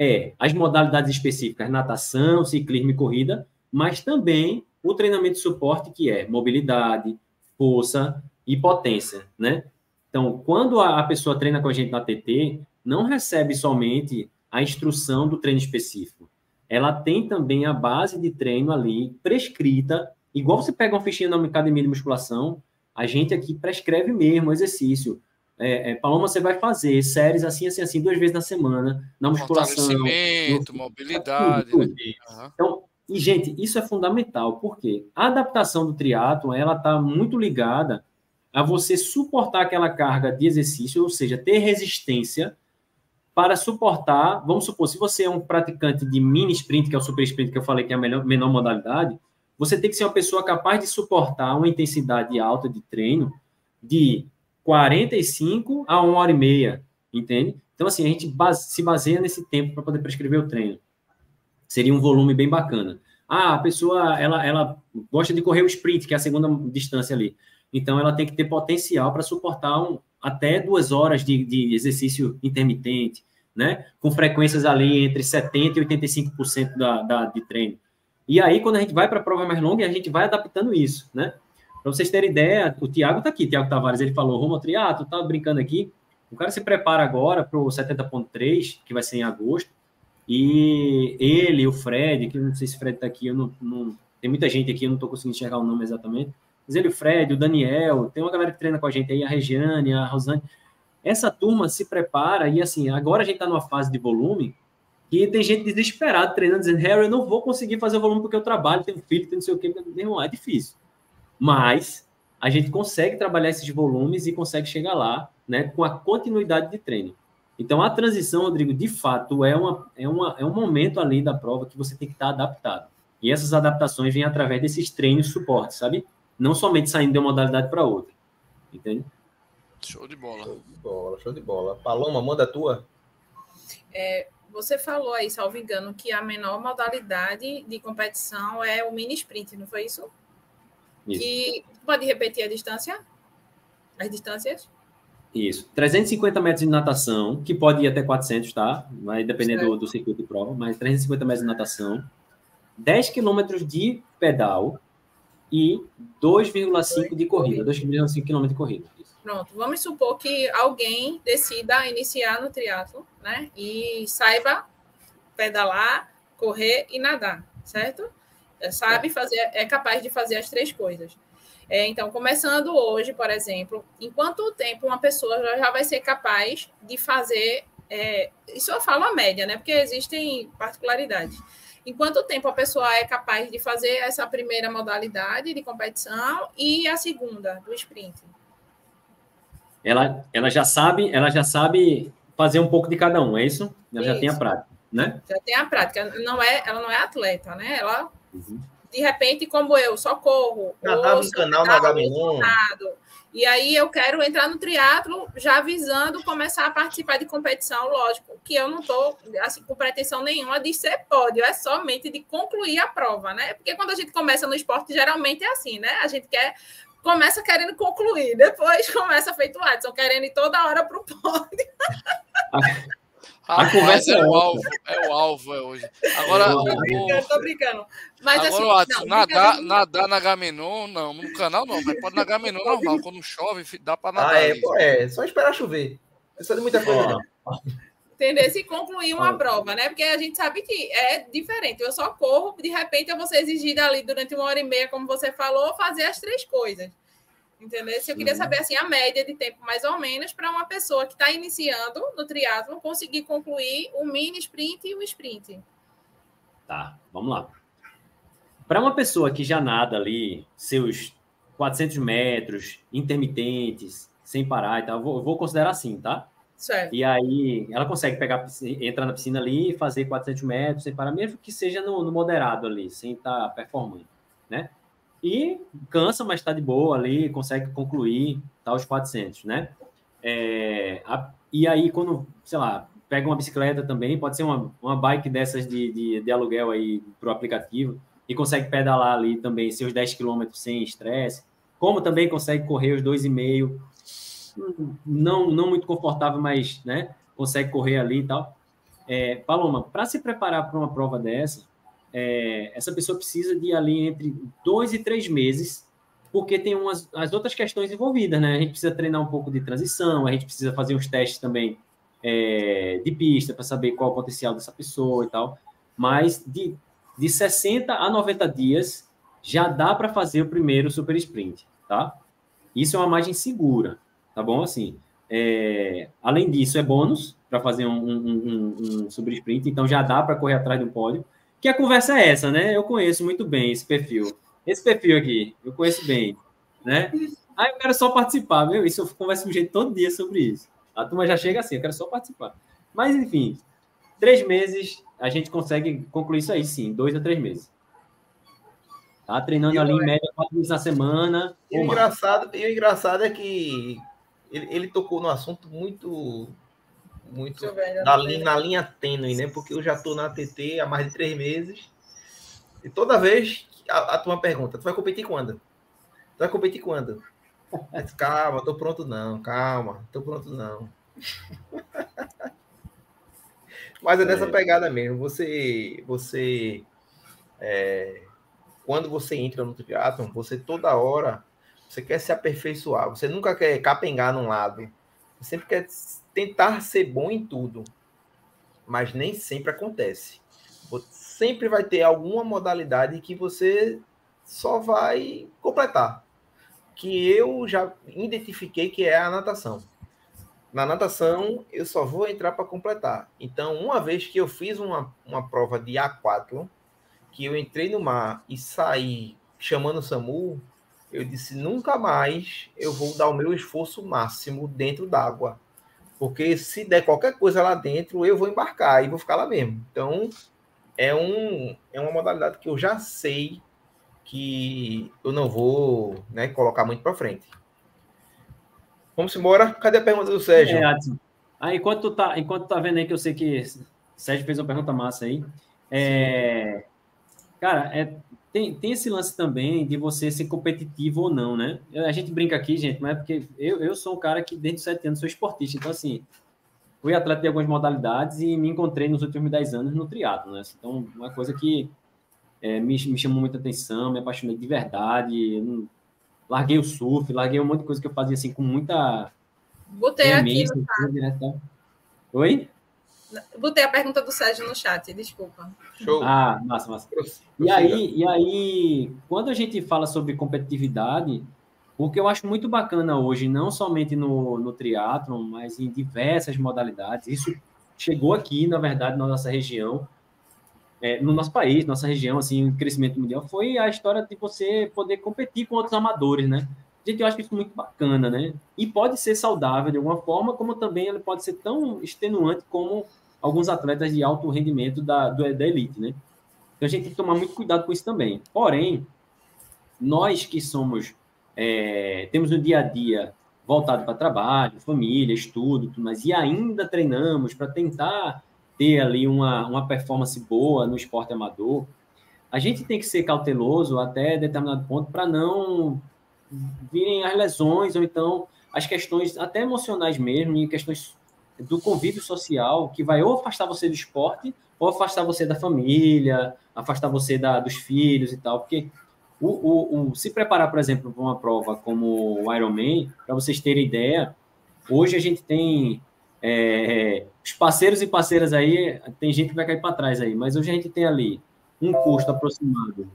é as modalidades específicas, natação, ciclismo e corrida, mas também o treinamento de suporte, que é mobilidade, força e potência, né? Então, quando a pessoa treina com a gente na TT, não recebe somente a instrução do treino específico. Ela tem também a base de treino ali prescrita, igual você pega uma fichinha na academia de musculação, a gente aqui prescreve mesmo o exercício. É, é, Paloma, você vai fazer séries assim, assim, assim, duas vezes na semana, na musculação. No... mobilidade. Tudo, tudo. Né? Então, e, gente, isso é fundamental, porque a adaptação do triatlo ela está muito ligada a você suportar aquela carga de exercício, ou seja, ter resistência para suportar, vamos supor, se você é um praticante de mini sprint, que é o super sprint que eu falei que é a melhor, menor modalidade, você tem que ser uma pessoa capaz de suportar uma intensidade alta de treino de 45 a 1 hora e meia, entende? Então, assim, a gente base, se baseia nesse tempo para poder prescrever o treino. Seria um volume bem bacana. Ah, a pessoa, ela, ela gosta de correr o sprint, que é a segunda distância ali. Então, ela tem que ter potencial para suportar um, até duas horas de, de exercício intermitente, né? Com frequências ali entre 70% e 85% da, da, de treino. E aí, quando a gente vai para a prova mais longa, a gente vai adaptando isso, né? Para vocês terem ideia, o Thiago está aqui, Thiago Tavares, ele falou, Romo Triato, tá brincando aqui. O cara se prepara agora para o 70.3, que vai ser em agosto, e ele, o Fred, que eu não sei se o Fred está aqui, eu não, não, tem muita gente aqui, eu não estou conseguindo enxergar o nome exatamente, mas ele, o Fred, o Daniel, tem uma galera que treina com a gente aí, a Regiane, a Rosane. Essa turma se prepara e, assim, agora a gente está numa fase de volume que tem gente desesperada treinando, dizendo, Harry, eu não vou conseguir fazer o volume porque eu trabalho, tenho filho, tenho não sei o quê. Meu é difícil. Mas a gente consegue trabalhar esses volumes e consegue chegar lá, né, com a continuidade de treino. Então, a transição, Rodrigo, de fato, é, uma, é, uma, é um momento ali da prova que você tem que estar adaptado. E essas adaptações vêm através desses treinos suporte, sabe? não somente saindo de uma modalidade para outra. Entende? Show de bola. Show de bola, show de bola. Paloma, manda a tua. É, você falou aí, salvo engano, que a menor modalidade de competição é o mini sprint, não foi isso? Isso. Que pode repetir a distância? As distâncias? Isso. 350 metros de natação, que pode ir até 400, tá? Vai depender do, do circuito de prova, mas 350 metros de natação. 10 quilômetros de pedal, e 2,5 de corrida, 2,5 km de corrida. Pronto, vamos supor que alguém decida iniciar no triatlo, né? E saiba pedalar, correr e nadar, certo? É, sabe é. fazer, é capaz de fazer as três coisas. É, então, começando hoje, por exemplo, em quanto tempo uma pessoa já, já vai ser capaz de fazer? É, isso eu falo a média, né? Porque existem particularidades em quanto tempo a pessoa é capaz de fazer essa primeira modalidade de competição e a segunda, do sprint? Ela, ela já sabe, ela já sabe fazer um pouco de cada um, é isso? Ela isso. já tem a prática, né? Já tem a prática. Não é, ela não é atleta, né? Ela uhum. de repente, como eu, só corro. Nadava um canal na. E aí eu quero entrar no triatlo já avisando começar a participar de competição, lógico, que eu não estou assim, com pretensão nenhuma de ser pódio, é somente de concluir a prova, né? Porque quando a gente começa no esporte, geralmente é assim, né? A gente quer começa querendo concluir, depois começa feito o Adson, querendo ir toda hora para o pódio. A, a conversa é o alvo, é o alvo é hoje. Agora, tô brincando, tô brincando. Mas agora, assim, não, nadar, nadar na Gamenon, não, no canal não, mas pode na Gamenon normal, quando chove, dá para nadar. Ah, é, é, só esperar chover. Precisa de muita coisa. Entender se concluir uma prova, né? Porque a gente sabe que é diferente. Eu só corro, de repente eu vou ser exigida ali durante uma hora e meia, como você falou, fazer as três coisas. Entendeu? Se eu queria saber assim a média de tempo mais ou menos para uma pessoa que está iniciando no triatlo conseguir concluir o mini sprint e o sprint. Tá, vamos lá. Para uma pessoa que já nada ali seus 400 metros intermitentes, sem parar e tal, eu vou, eu vou considerar assim, tá? Certo. E aí ela consegue pegar, entrar na piscina ali e fazer 400 metros sem parar, mesmo que seja no, no moderado ali, sem estar tá performando, né? E cansa, mas está de boa ali, consegue concluir tá, os 400, né? É, a, e aí, quando, sei lá, pega uma bicicleta também, pode ser uma, uma bike dessas de, de, de aluguel aí para o aplicativo, e consegue pedalar ali também seus 10 quilômetros sem estresse, como também consegue correr os 2,5, não, não muito confortável, mas né, consegue correr ali e tal. É, Paloma, para se preparar para uma prova dessa, é, essa pessoa precisa de ali entre dois e três meses, porque tem umas as outras questões envolvidas, né? A gente precisa treinar um pouco de transição, a gente precisa fazer uns testes também é, de pista para saber qual é o potencial dessa pessoa e tal. Mas de, de 60 a 90 dias já dá para fazer o primeiro super sprint, tá? Isso é uma margem segura, tá bom? Assim, é, além disso, é bônus para fazer um, um, um, um super sprint, então já dá para correr atrás do pódio. Que a conversa é essa, né? Eu conheço muito bem esse perfil. Esse perfil aqui, eu conheço bem, né? Ah, eu quero só participar, meu. Isso eu converso com gente todo dia sobre isso. A turma já chega assim, eu quero só participar. Mas, enfim, três meses a gente consegue concluir isso aí, sim, dois a três meses. Tá treinando ali em média quatro vezes na semana. E o, engraçado, e o engraçado é que ele, ele tocou no assunto muito muito na, linha, na linha tênue, né? Porque eu já estou na TT há mais de três meses. E toda vez a, a tua pergunta, tu vai competir quando? Tu vai competir quando? Disse, calma, tô pronto não, calma, tô pronto não. Mas é nessa é. pegada mesmo. Você, você, é, quando você entra no triatlon, você toda hora, você quer se aperfeiçoar. Você nunca quer capengar num lado. Sempre quer tentar ser bom em tudo, mas nem sempre acontece. Sempre vai ter alguma modalidade que você só vai completar. Que eu já identifiquei que é a natação. Na natação, eu só vou entrar para completar. Então, uma vez que eu fiz uma, uma prova de A4, que eu entrei no mar e saí chamando o SAMU, eu disse: nunca mais eu vou dar o meu esforço máximo dentro d'água porque se der qualquer coisa lá dentro, eu vou embarcar e vou ficar lá mesmo. Então, é, um, é uma modalidade que eu já sei que eu não vou né, colocar muito para frente. Vamos embora. Cadê a pergunta do Sérgio? É, ah, enquanto tu tá, enquanto tu tá vendo aí que eu sei que Sérgio fez uma pergunta massa aí. É, cara, é, tem, tem esse lance também de você ser competitivo ou não, né? A gente brinca aqui, gente, mas é porque eu, eu sou um cara que desde os sete anos sou esportista, então assim, fui atleta de algumas modalidades e me encontrei nos últimos dez anos no triatlo, né? Então, uma coisa que é, me, me chamou muita atenção, me apaixonei de verdade, larguei o surf, larguei um monte de coisa que eu fazia assim com muita... Botei aqui no né, Oi? Botei a pergunta do Sérgio no chat, desculpa. Show. Ah, massa, massa. E aí, e aí, quando a gente fala sobre competitividade, o que eu acho muito bacana hoje, não somente no, no triatlon, mas em diversas modalidades, isso chegou aqui, na verdade, na nossa região, é, no nosso país, nossa região, assim, o crescimento mundial, foi a história de você poder competir com outros amadores, né? Gente, eu acho isso muito bacana, né? E pode ser saudável de alguma forma, como também ele pode ser tão extenuante como alguns atletas de alto rendimento da, do, da elite, né? Então a gente tem que tomar muito cuidado com isso também. Porém, nós que somos, é, temos no dia a dia voltado para trabalho, família, estudo, tudo mais, e ainda treinamos para tentar ter ali uma, uma performance boa no esporte amador, a gente tem que ser cauteloso até determinado ponto para não virem as lesões ou então as questões até emocionais mesmo e questões do convívio social que vai ou afastar você do esporte ou afastar você da família, afastar você da, dos filhos e tal, porque o, o, o se preparar, por exemplo, para uma prova como o Ironman, para vocês terem ideia, hoje a gente tem é, os parceiros e parceiras aí, tem gente que vai cair para trás aí, mas hoje a gente tem ali um custo aproximado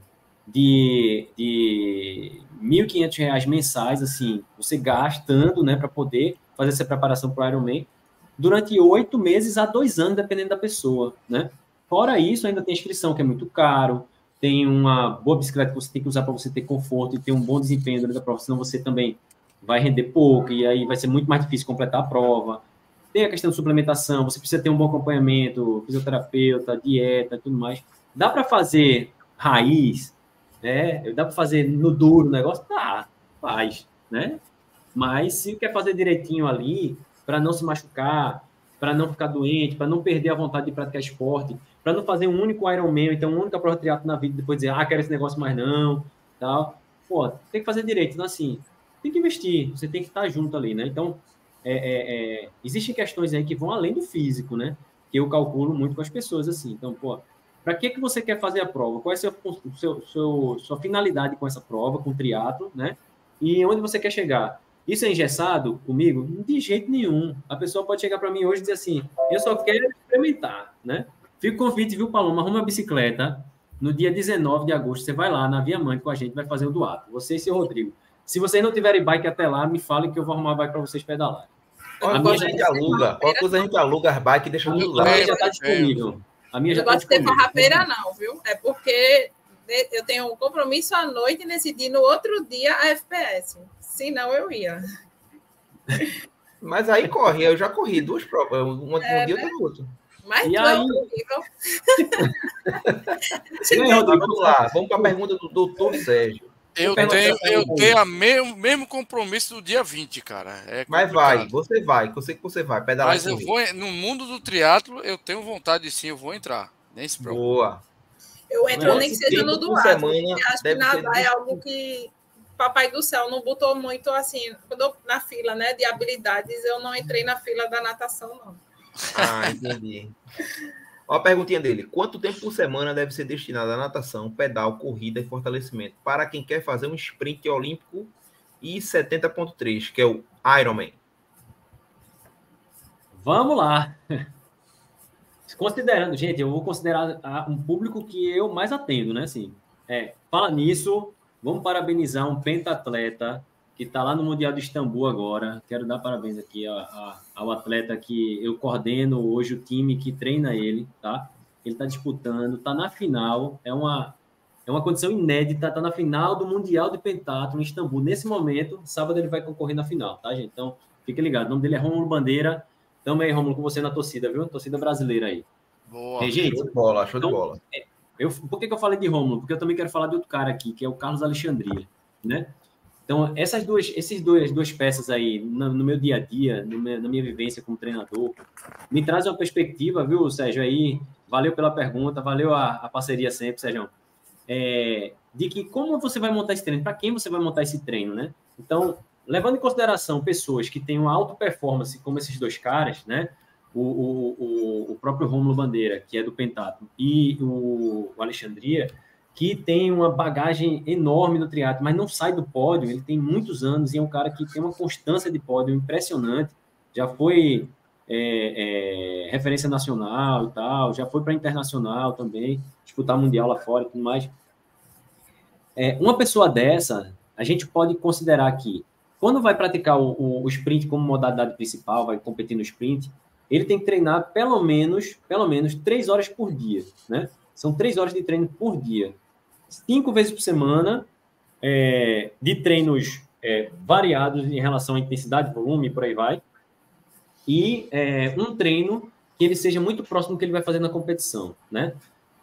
de, de R$ 1.500 mensais, assim, você gastando, né, para poder fazer essa preparação para o Ironman, durante oito meses a dois anos, dependendo da pessoa, né? Fora isso, ainda tem inscrição, que é muito caro, tem uma boa bicicleta que você tem que usar para você ter conforto e ter um bom desempenho durante a prova, senão você também vai render pouco e aí vai ser muito mais difícil completar a prova. Tem a questão de suplementação, você precisa ter um bom acompanhamento, fisioterapeuta, dieta, tudo mais. Dá para fazer raiz, né? Dá para fazer no duro o negócio? Tá, faz, né? Mas se quer fazer direitinho ali, para não se machucar, para não ficar doente, para não perder a vontade de praticar esporte, para não fazer um único Ironman, então uma única prova triatlo na vida e depois dizer, ah, quero esse negócio mais não, tal. Pô, tem que fazer direito. Então, assim, tem que investir, você tem que estar junto ali, né? Então, é, é, é, existem questões aí que vão além do físico, né? Que eu calculo muito com as pessoas, assim. Então, pô, para que, que você quer fazer a prova? Qual é a seu, seu, seu, sua finalidade com essa prova, com o triatlo, né? E onde você quer chegar? Isso é engessado comigo? De jeito nenhum. A pessoa pode chegar para mim hoje e dizer assim: eu só quero experimentar, né? Fica o convite, viu, Paloma? Arruma uma bicicleta. No dia 19 de agosto, você vai lá na Via Mãe com a gente, vai fazer o doato. Você e seu Rodrigo. Se vocês não tiverem bike até lá, me falem que eu vou arrumar bike para vocês pedalar. Qualquer coisa a gente aluga. Qualquer coisa a gente aluga as bikes e deixa tudo lá. A minha já está disponível. A minha já não gosto de ter farrapeira, não, viu? É porque eu tenho um compromisso à noite e decidi no outro dia a FPS. Senão eu ia. Mas aí corre, eu já corri duas provas, um, é, um dia né? do outro. Mas e aí... e aí, Rodrigo, vamos lá, vamos para a pergunta do doutor Sérgio. Eu tenho, eu tenho o mesmo, mesmo compromisso do dia 20, cara. É Mas vai, você vai, eu sei que você vai, pedalar. Mas eu vou, no mundo do triatlo, eu tenho vontade sim, eu vou entrar. Nem se preocupe. Boa. Eu entro nem que seja no do semana, acho que nadar é algo que Papai do Céu não botou muito assim, quando eu, na fila, né, de habilidades, eu não entrei na fila da natação, não. Ah, entendi. Olha a perguntinha dele. Quanto tempo por semana deve ser destinado à natação, pedal, corrida e fortalecimento para quem quer fazer um sprint olímpico e 70.3, que é o Ironman? Vamos lá. Considerando, gente, eu vou considerar um público que eu mais atendo, né? Assim, é, fala nisso, vamos parabenizar um pentatleta que está lá no Mundial de Istambul agora. Quero dar parabéns aqui a, a, ao atleta que eu coordeno hoje, o time que treina ele, tá? Ele está disputando, está na final, é uma, é uma condição inédita, está na final do Mundial de Pentatlo em Istambul. Nesse momento, sábado ele vai concorrer na final, tá, gente? Então, fique ligado. O nome dele é Romulo Bandeira. Tamo aí, Romulo, com você na torcida, viu? Torcida brasileira aí. Boa. É, gente, show de bola, show então, de bola. É, eu, por que, que eu falei de Romulo? Porque eu também quero falar de outro cara aqui, que é o Carlos Alexandria, né? Então, essas duas, esses dois, duas peças aí, no, no meu dia a dia, na minha vivência como treinador, me trazem uma perspectiva, viu, Sérgio? Aí, valeu pela pergunta, valeu a, a parceria sempre, Sérgio. É, de que como você vai montar esse treino, para quem você vai montar esse treino, né? Então, levando em consideração pessoas que têm uma alta performance, como esses dois caras, né? O, o, o, próprio Romulo Bandeira, que é do Pentato, e o, o Alexandria, que tem uma bagagem enorme no triatlo, mas não sai do pódio. Ele tem muitos anos e é um cara que tem uma constância de pódio impressionante. Já foi é, é, referência nacional e tal, já foi para internacional também, disputar mundial lá fora e tudo mais. É, uma pessoa dessa, a gente pode considerar que, quando vai praticar o, o, o sprint como modalidade principal, vai competir no sprint, ele tem que treinar pelo menos, pelo menos três horas por dia, né? São três horas de treino por dia cinco vezes por semana, é, de treinos é, variados em relação à intensidade, volume por aí vai, e é, um treino que ele seja muito próximo do que ele vai fazer na competição, né?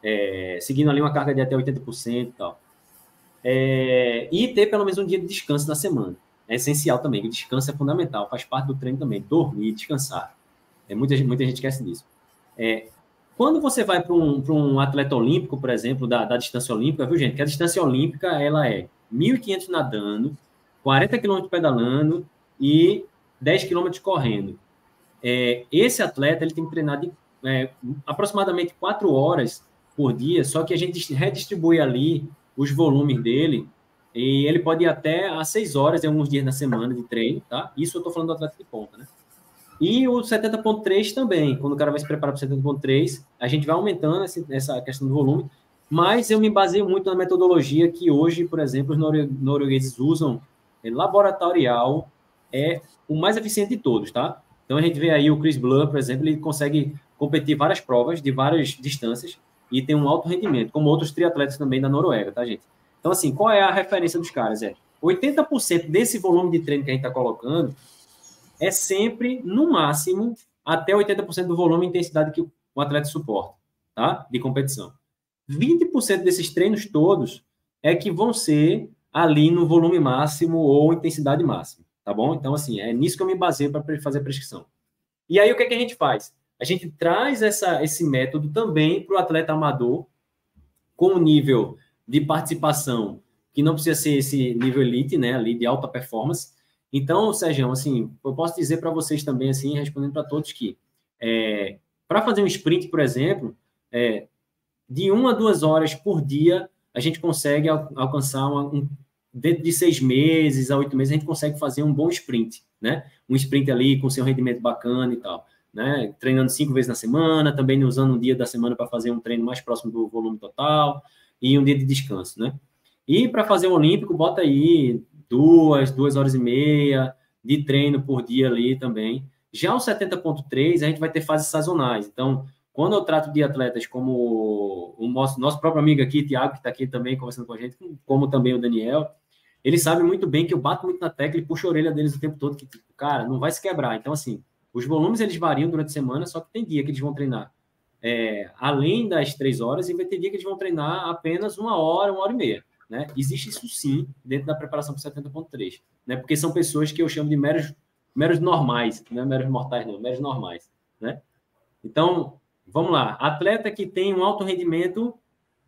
é, seguindo ali uma carga de até 80% e tal. É, e ter pelo menos um dia de descanso na semana. É essencial também, o descanso é fundamental, faz parte do treino também, dormir, descansar. É, muita, muita gente esquece disso. É, quando você vai para um, um atleta olímpico, por exemplo, da, da distância olímpica, viu, gente? Que a distância olímpica, ela é 1.500 nadando, 40 km pedalando e 10 km correndo. É, esse atleta, ele tem que treinar de, é, aproximadamente 4 horas por dia, só que a gente redistribui ali os volumes dele e ele pode ir até a 6 horas em alguns dias na semana de treino, tá? Isso eu estou falando do atleta de ponta, né? E o 70.3 também, quando o cara vai se preparar para o 70.3, a gente vai aumentando essa questão do volume, mas eu me baseio muito na metodologia que hoje, por exemplo, os noruegueses usam, é laboratorial, é o mais eficiente de todos, tá? Então a gente vê aí o Chris Blur, por exemplo, ele consegue competir várias provas de várias distâncias e tem um alto rendimento, como outros triatletas também da Noruega, tá, gente? Então, assim, qual é a referência dos caras? É 80% desse volume de treino que a gente está colocando é sempre, no máximo, até 80% do volume e intensidade que o atleta suporta, tá? De competição. 20% desses treinos todos é que vão ser ali no volume máximo ou intensidade máxima, tá bom? Então, assim, é nisso que eu me baseio para fazer a prescrição. E aí, o que, é que a gente faz? A gente traz essa, esse método também para o atleta amador, com um nível de participação que não precisa ser esse nível elite, né, ali de alta performance, então, Sérgio, assim, eu posso dizer para vocês também, assim, respondendo para todos que é, para fazer um sprint, por exemplo, é, de uma a duas horas por dia, a gente consegue al alcançar uma, um, dentro de seis meses a oito meses, a gente consegue fazer um bom sprint, né? Um sprint ali com seu rendimento bacana e tal, né? Treinando cinco vezes na semana, também usando um dia da semana para fazer um treino mais próximo do volume total e um dia de descanso, né? E para fazer o Olímpico, bota aí duas, duas horas e meia de treino por dia ali também. Já o 70.3, a gente vai ter fases sazonais. Então, quando eu trato de atletas como o nosso, nosso próprio amigo aqui, Tiago, que está aqui também conversando com a gente, como também o Daniel, ele sabe muito bem que eu bato muito na tecla e puxo a orelha deles o tempo todo, que, tipo, cara, não vai se quebrar. Então, assim, os volumes eles variam durante a semana, só que tem dia que eles vão treinar é, além das três horas e vai ter dia que eles vão treinar apenas uma hora, uma hora e meia. Né? Existe isso sim dentro da preparação para 70.3, né? porque são pessoas que eu chamo de meros, meros normais, não é meros mortais, não, meros normais. Né? Então, vamos lá. Atleta que tem um alto rendimento,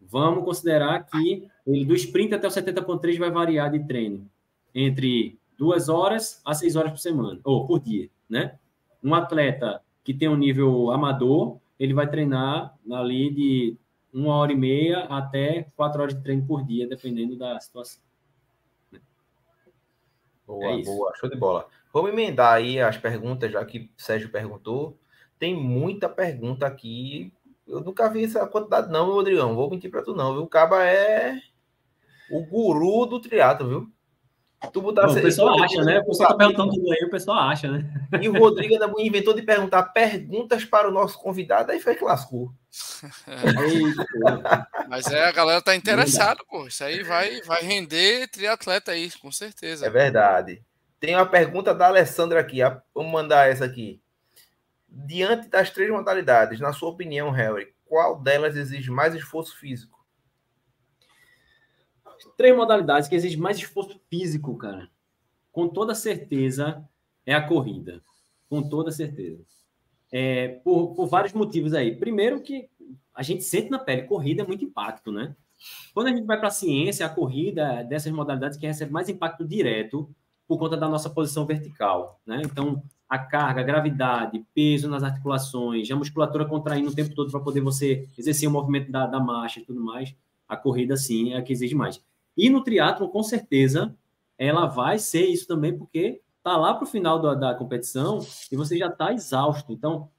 vamos considerar que ele do sprint até o 70.3 vai variar de treino entre duas horas a seis horas por semana, ou por dia. Né? Um atleta que tem um nível amador, ele vai treinar ali de uma hora e meia até quatro horas de treino por dia, dependendo da situação. Boa, é boa, show de bola. Vamos emendar aí as perguntas, já que o Sérgio perguntou. Tem muita pergunta aqui. Eu nunca vi essa quantidade, não, Rodrigão. Vou mentir para tu, não, viu? O Caba é o guru do triatlo, viu? Tu botar Bom, o pessoal acha, né? O pessoal tá perguntando tudo aí, o pessoal acha, né? E o Rodrigo ainda inventou de perguntar perguntas para o nosso convidado, aí foi que lascou. Mas é, a galera tá interessada, pô. Isso aí vai, vai render triatleta aí, com certeza. É verdade. Tem uma pergunta da Alessandra aqui. Vamos mandar essa aqui. Diante das três modalidades, na sua opinião, Harry, qual delas exige mais esforço físico? Três modalidades que exigem mais esforço físico, cara. Com toda certeza é a corrida. Com toda certeza. É, por, por vários motivos aí. Primeiro que a gente sente na pele, corrida é muito impacto, né? Quando a gente vai para a ciência, a corrida dessas modalidades que recebe mais impacto direto por conta da nossa posição vertical, né? Então, a carga, a gravidade, peso nas articulações, a musculatura contraindo o tempo todo para poder você exercer o movimento da, da marcha e tudo mais, a corrida, sim, é a que exige mais. E no triatlo, com certeza, ela vai ser isso também, porque tá lá para o final da, da, competição e você já está exausto. Então,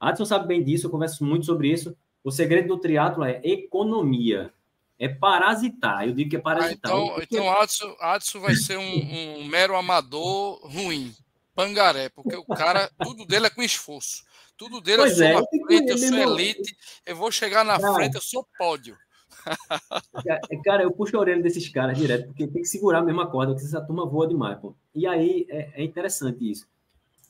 Adson sabe bem disso, eu converso muito sobre isso. O segredo do triatlo é economia. É parasitar. Eu digo que é parasitar. Ah, então, então Adson, Adson vai ser um, um mero amador ruim. Pangaré, porque o cara, tudo dele é com esforço. Tudo dele é pois é, eu sou é, frente, eu sou elite, eu vou chegar na frente, eu sou pódio. Cara, eu puxo a orelha desses caras direto, porque tem que segurar a mesma corda, porque essa turma voa demais, pô. E aí é, é interessante isso.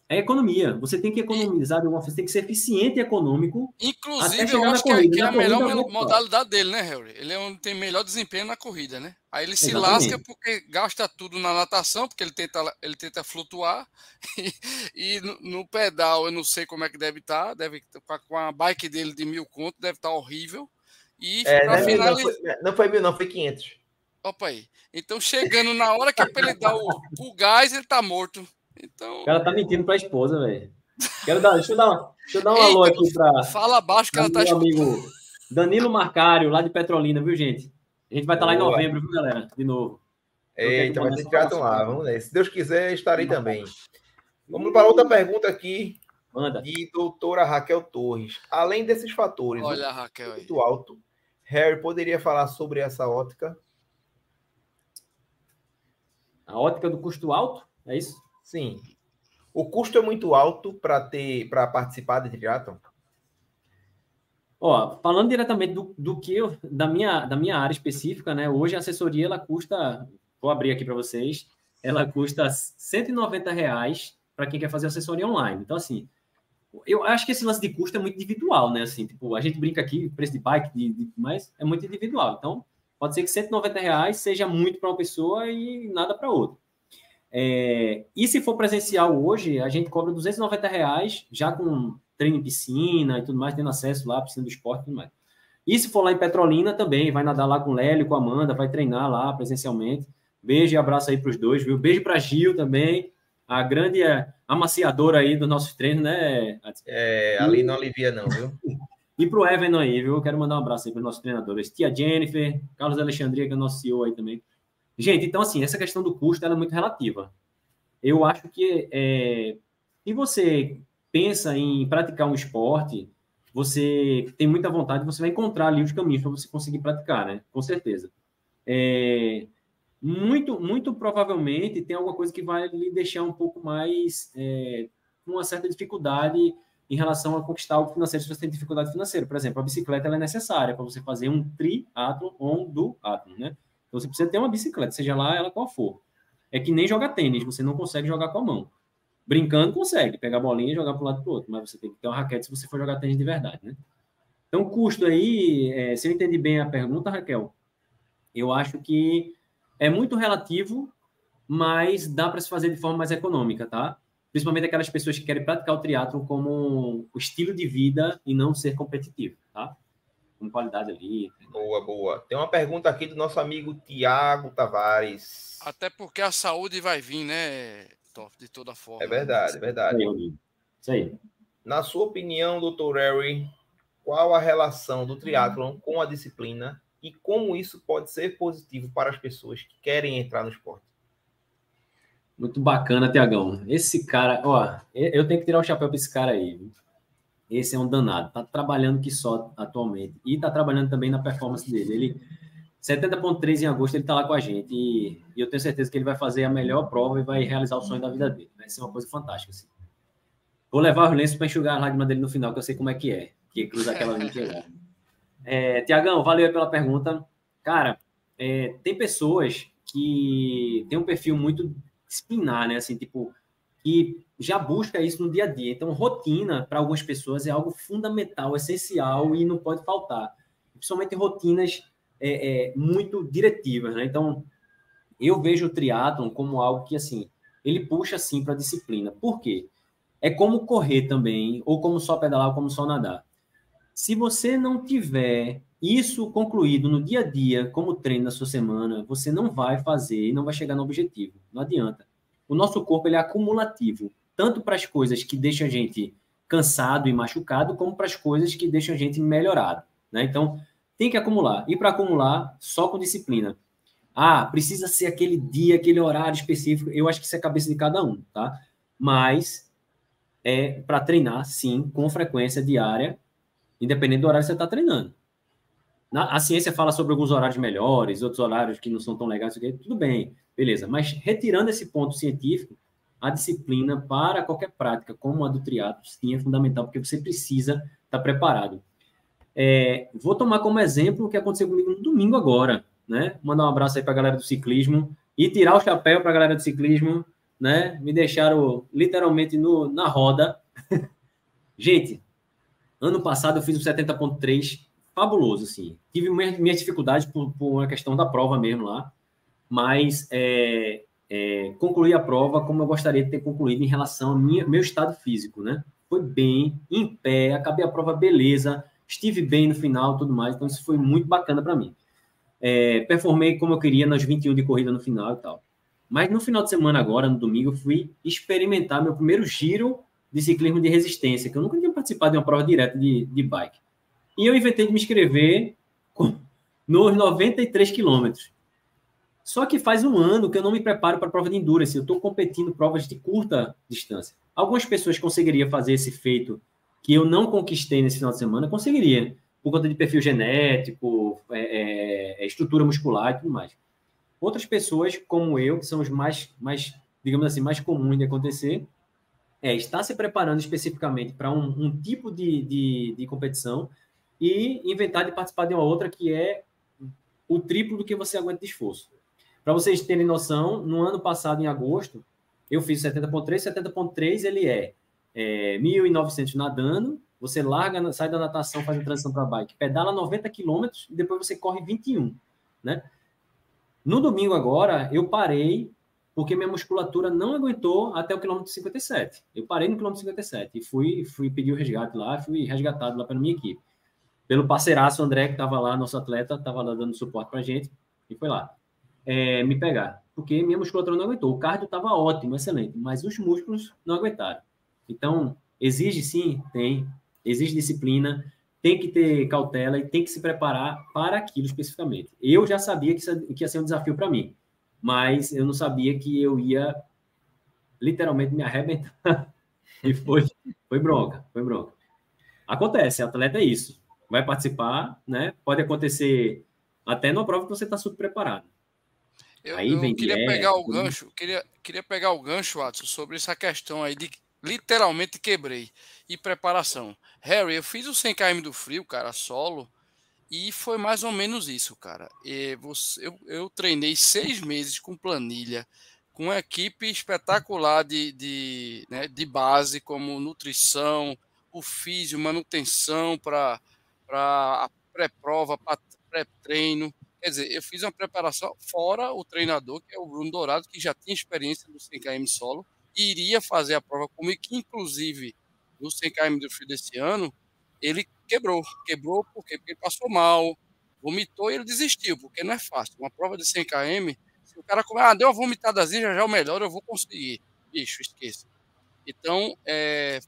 é economia. Você tem que economizar de alguma forma, você tem que ser eficiente e econômico. Inclusive, eu acho corrida. que é, que é a melhor modalidade dele, né, Harry? Ele é onde tem melhor desempenho na corrida, né? Aí ele se Exatamente. lasca porque gasta tudo na natação, porque ele tenta, ele tenta flutuar. E, e no, no, pedal, eu não sei como é que deve estar. Tá, deve com a bike dele de mil conto, deve estar tá horrível. E é, não, finalizar... não, foi, não foi mil, não, foi 500. Opa aí. Então, chegando na hora que é para ele dar o, o gás, ele tá morto. Então... O cara tá mentindo pra esposa, velho. Quero dar, deixa eu dar, deixa eu dar um Eita, alô aqui pra. Fala abaixo que ela tá meu amigo Danilo Marcário, lá de Petrolina, viu, gente? A gente vai estar tá lá em novembro, viu, galera? De novo. Eita, vai ter triatlon lá, vamos ver. Se Deus quiser, estarei também. Vamos para outra pergunta aqui. Manda. De doutora Raquel Torres. Além desses fatores, Olha, Raquel, muito alto, Harry poderia falar sobre essa ótica? A ótica do custo alto? É isso? Sim. O custo é muito alto para ter para participar de triatlon? Ó, falando diretamente do, do que eu, da minha da minha área específica, né? Hoje a assessoria ela custa, vou abrir aqui para vocês, ela custa 190 reais para quem quer fazer assessoria online. Então assim, eu acho que esse lance de custo é muito individual, né? Assim, tipo, a gente brinca aqui, preço de bike, de, de, mas é muito individual. Então, pode ser que 190 reais seja muito para uma pessoa e nada para outra. É, e se for presencial hoje, a gente cobra 290 reais, já com treino em piscina e tudo mais, tendo acesso lá, piscina do esporte e tudo mais. E se for lá em Petrolina também, vai nadar lá com o Lélio, com a Amanda, vai treinar lá presencialmente. Beijo e abraço aí para os dois, viu? Beijo para Gil também, a grande é, amaciadora aí dos nossos treinos, né? É, ali não alivia não, viu? e para o Evan aí, viu? Eu quero mandar um abraço aí para os nossos treinadores. Tia Jennifer, Carlos Alexandria, que é o nosso CEO aí também. Gente, então, assim, essa questão do custo é muito relativa. Eu acho que é, se você pensa em praticar um esporte, você tem muita vontade, você vai encontrar ali os caminhos para você conseguir praticar, né? Com certeza. É, muito, muito provavelmente tem alguma coisa que vai lhe deixar um pouco mais é, uma certa dificuldade em relação a conquistar algo financeiro se você tem dificuldade financeira. Por exemplo, a bicicleta é necessária para você fazer um triatlon ou um duatlon, né? Então você precisa ter uma bicicleta, seja lá ela qual for. É que nem jogar tênis, você não consegue jogar com a mão. Brincando, consegue, pegar a bolinha e jogar para um lado para o outro, mas você tem que ter uma raquete se você for jogar tênis de verdade, né? Então, custo aí, é, se eu entendi bem a pergunta, Raquel, eu acho que é muito relativo, mas dá para se fazer de forma mais econômica, tá? Principalmente aquelas pessoas que querem praticar o triatlo como o estilo de vida e não ser competitivo, tá? com qualidade ali. Boa, boa. Tem uma pergunta aqui do nosso amigo Tiago Tavares. Até porque a saúde vai vir, né, de toda forma. É verdade, é verdade. Isso aí. Na sua opinião, doutor Harry, qual a relação do triatlon com a disciplina e como isso pode ser positivo para as pessoas que querem entrar no esporte? Muito bacana, Tiagão. Esse cara, ó, eu tenho que tirar o chapéu para esse cara aí. Esse é um danado. Tá trabalhando que só atualmente. E tá trabalhando também na performance dele. Ele 70.3 em agosto, ele tá lá com a gente. E, e, eu tenho certeza que ele vai fazer a melhor prova e vai realizar o sonho da vida dele. Vai ser uma coisa fantástica, assim. Vou levar os lenços para enxugar a lágrima dele no final, que eu sei como é que é. Que cruza aquela linha é, Tiagão, valeu pela pergunta. Cara, é, tem pessoas que têm um perfil muito espinar, né? Assim, tipo, que já busca isso no dia a dia. Então, rotina, para algumas pessoas, é algo fundamental, essencial e não pode faltar. Principalmente rotinas é, é, muito diretivas, né? Então, eu vejo o triatlon como algo que, assim, ele puxa, assim, para a disciplina. Por quê? É como correr também, ou como só pedalar, ou como só nadar. Se você não tiver isso concluído no dia a dia, como treino na sua semana, você não vai fazer e não vai chegar no objetivo. Não adianta o nosso corpo ele é acumulativo, tanto para as coisas que deixam a gente cansado e machucado, como para as coisas que deixam a gente melhorado. Né? Então, tem que acumular. E para acumular, só com disciplina. Ah, precisa ser aquele dia, aquele horário específico. Eu acho que isso é a cabeça de cada um, tá? Mas é para treinar, sim, com frequência diária, independente do horário que você está treinando. Na, a ciência fala sobre alguns horários melhores, outros horários que não são tão legais, tudo bem. Beleza, mas retirando esse ponto científico, a disciplina para qualquer prática, como a do triatlo, sim, é fundamental, porque você precisa estar preparado. É, vou tomar como exemplo o que aconteceu comigo no domingo agora, né? Mandar um abraço aí para a galera do ciclismo e tirar o chapéu para a galera do ciclismo. né? Me deixaram literalmente no, na roda. Gente, ano passado eu fiz um 70.3 fabuloso, assim. Tive minhas, dificuldades por, por, uma questão da prova mesmo lá, mas é, é, concluí a prova como eu gostaria de ter concluído em relação ao minha, meu estado físico, né? Foi bem, em pé, acabei a prova beleza, estive bem no final, tudo mais, então isso foi muito bacana para mim. É, performei como eu queria nas 21 de corrida no final e tal. Mas no final de semana agora, no domingo, eu fui experimentar meu primeiro giro de ciclismo de resistência, que eu nunca tinha participado de uma prova direta de, de bike. E eu inventei de me inscrever nos 93 quilômetros. Só que faz um ano que eu não me preparo para prova de endurance. Eu estou competindo provas de curta distância. Algumas pessoas conseguiriam fazer esse feito que eu não conquistei nesse final de semana, conseguiria, por conta de perfil genético, é, é, é estrutura muscular e tudo mais. Outras pessoas, como eu, que são os mais, mais digamos assim, mais comuns de acontecer, é estar se preparando especificamente para um, um, tipo de, de, de competição e inventar de participar de uma outra que é o triplo do que você aguenta de esforço. Para vocês terem noção, no ano passado, em agosto, eu fiz 70.3, 70.3 ele é, é 1.900 nadando, você larga, sai da natação, faz a transição para bike, pedala 90 quilômetros e depois você corre 21, né? No domingo agora, eu parei porque minha musculatura não aguentou até o quilômetro 57. Eu parei no quilômetro 57 e fui, fui pedir o resgate lá, fui resgatado lá pela minha equipe. Pelo parceiraço André, que estava lá, nosso atleta, estava lá dando suporte para gente, e foi lá é, me pegar, porque minha musculatura não aguentou. O cardio estava ótimo, excelente, mas os músculos não aguentaram. Então, exige sim, tem, exige disciplina, tem que ter cautela e tem que se preparar para aquilo especificamente. Eu já sabia que, isso, que ia ser um desafio para mim, mas eu não sabia que eu ia literalmente me arrebentar. e foi, foi bronca, foi bronca. Acontece, atleta é isso. Vai participar, né? Pode acontecer até numa prova que você está super preparado. Eu, aí vem eu queria é, pegar o gancho, queria, queria pegar o gancho, Watson, sobre essa questão aí de literalmente quebrei e preparação. Harry, eu fiz o 100 km do frio, cara, solo, e foi mais ou menos isso, cara. Você, eu, eu treinei seis meses com planilha, com uma equipe espetacular de, de, né, de base, como nutrição, o físio, manutenção para a pré-prova, para pré-treino. Quer dizer, eu fiz uma preparação fora o treinador, que é o Bruno Dourado, que já tinha experiência no 100 km solo, iria fazer a prova comigo, que inclusive no 100 km do frio desse ano, ele quebrou. Quebrou por quê? Porque ele passou mal, vomitou e ele desistiu, porque não é fácil. Uma prova de 100 km, se o cara comer, ah, deu uma vomitadazinha, já já é o melhor, eu vou conseguir. Bicho, esqueça. Então, é,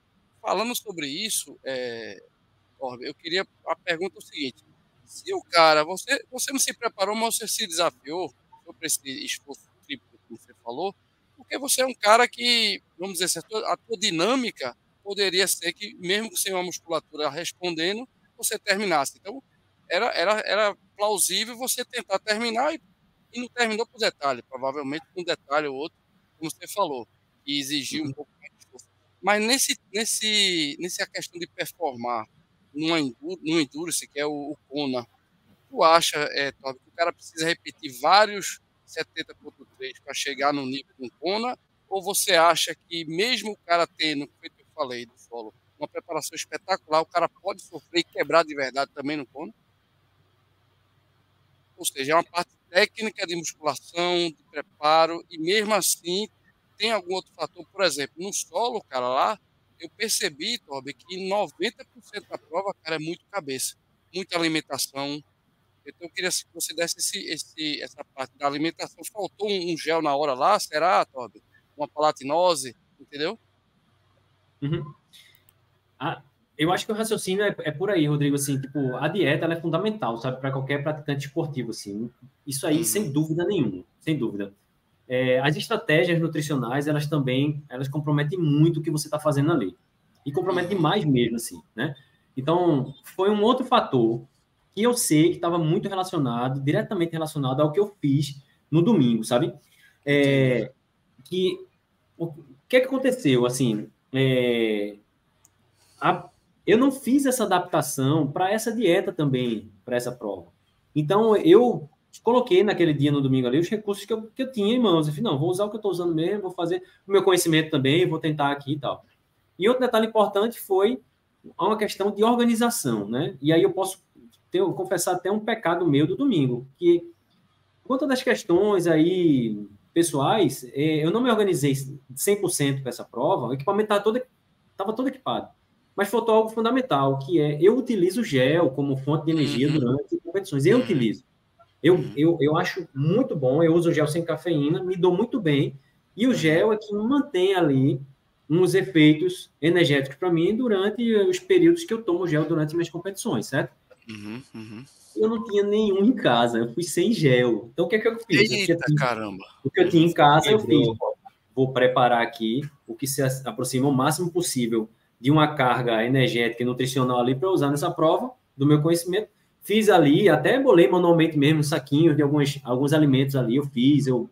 falando sobre isso, é, eu queria a pergunta é o seguinte: se o cara, você, você não se preparou, mas você se desafiou, sobre esse esforço triplo que você falou, porque você é um cara que, vamos dizer, a tua, a tua dinâmica poderia ser que, mesmo sem uma musculatura respondendo, você terminasse. Então, era, era, era plausível você tentar terminar e, e não terminou por detalhe, provavelmente um detalhe ou outro, como você falou, e exigiu um uhum. pouco mais de esforço. Mas nesse, nesse, nessa questão de performar, numa, numa endurance, que é o, o Kona, tu acha, é, que o cara precisa repetir vários 70.3 para chegar no nível do Kona? Ou você acha que mesmo o cara tendo, eu falei do solo, uma preparação espetacular, o cara pode sofrer e quebrar de verdade também no Kona? Ou seja, é uma parte técnica de musculação, de preparo, e mesmo assim tem algum outro fator, por exemplo, no solo, cara, lá, eu percebi, Toby, que 90% da prova, cara, é muito cabeça, muita alimentação. Então, eu queria que você desse esse, esse, essa parte da alimentação. Faltou um, gel na hora lá, será, Toby? Uma palatinose, entendeu? Uhum. Ah, eu acho que o raciocínio é, é, por aí, Rodrigo. Assim, tipo, a dieta é fundamental, sabe, para qualquer praticante esportivo. Assim, isso aí, uhum. sem dúvida nenhuma, sem dúvida. É, as estratégias nutricionais, elas também, elas comprometem muito o que você está fazendo ali. E compromete demais mesmo, assim, né? Então, foi um outro fator que eu sei que estava muito relacionado, diretamente relacionado ao que eu fiz no domingo, sabe? É, que, o que, é que aconteceu, assim, é, a, eu não fiz essa adaptação para essa dieta também, para essa prova. Então, eu coloquei naquele dia, no domingo ali, os recursos que eu, que eu tinha em mãos. Eu não, vou usar o que eu estou usando mesmo, vou fazer o meu conhecimento também, vou tentar aqui e tal. E outro detalhe importante foi uma questão de organização, né? E aí eu posso ter, confessar até um pecado meu do domingo, que quanto das questões aí pessoais, é, eu não me organizei 100% para essa prova, o equipamento estava todo, estava todo equipado. Mas faltou algo fundamental, que é eu utilizo gel como fonte de energia uhum. durante competições. Eu uhum. utilizo. Eu, uhum. eu, eu acho muito bom, eu uso gel sem cafeína, me dou muito bem. E o gel é que mantém ali uns efeitos energéticos para mim durante os períodos que eu tomo gel durante minhas competições, certo? Uhum, uhum. Eu não tinha nenhum em casa, eu fui sem gel. Então o que é que eu fiz? Eita, eu tinha, caramba! O que eu tinha em casa, eu fiz. Vou preparar aqui o que se aproxima o máximo possível de uma carga energética e nutricional ali para usar nessa prova, do meu conhecimento. Fiz ali, até bolei manualmente mesmo saquinhos de alguns, alguns alimentos ali, eu fiz, eu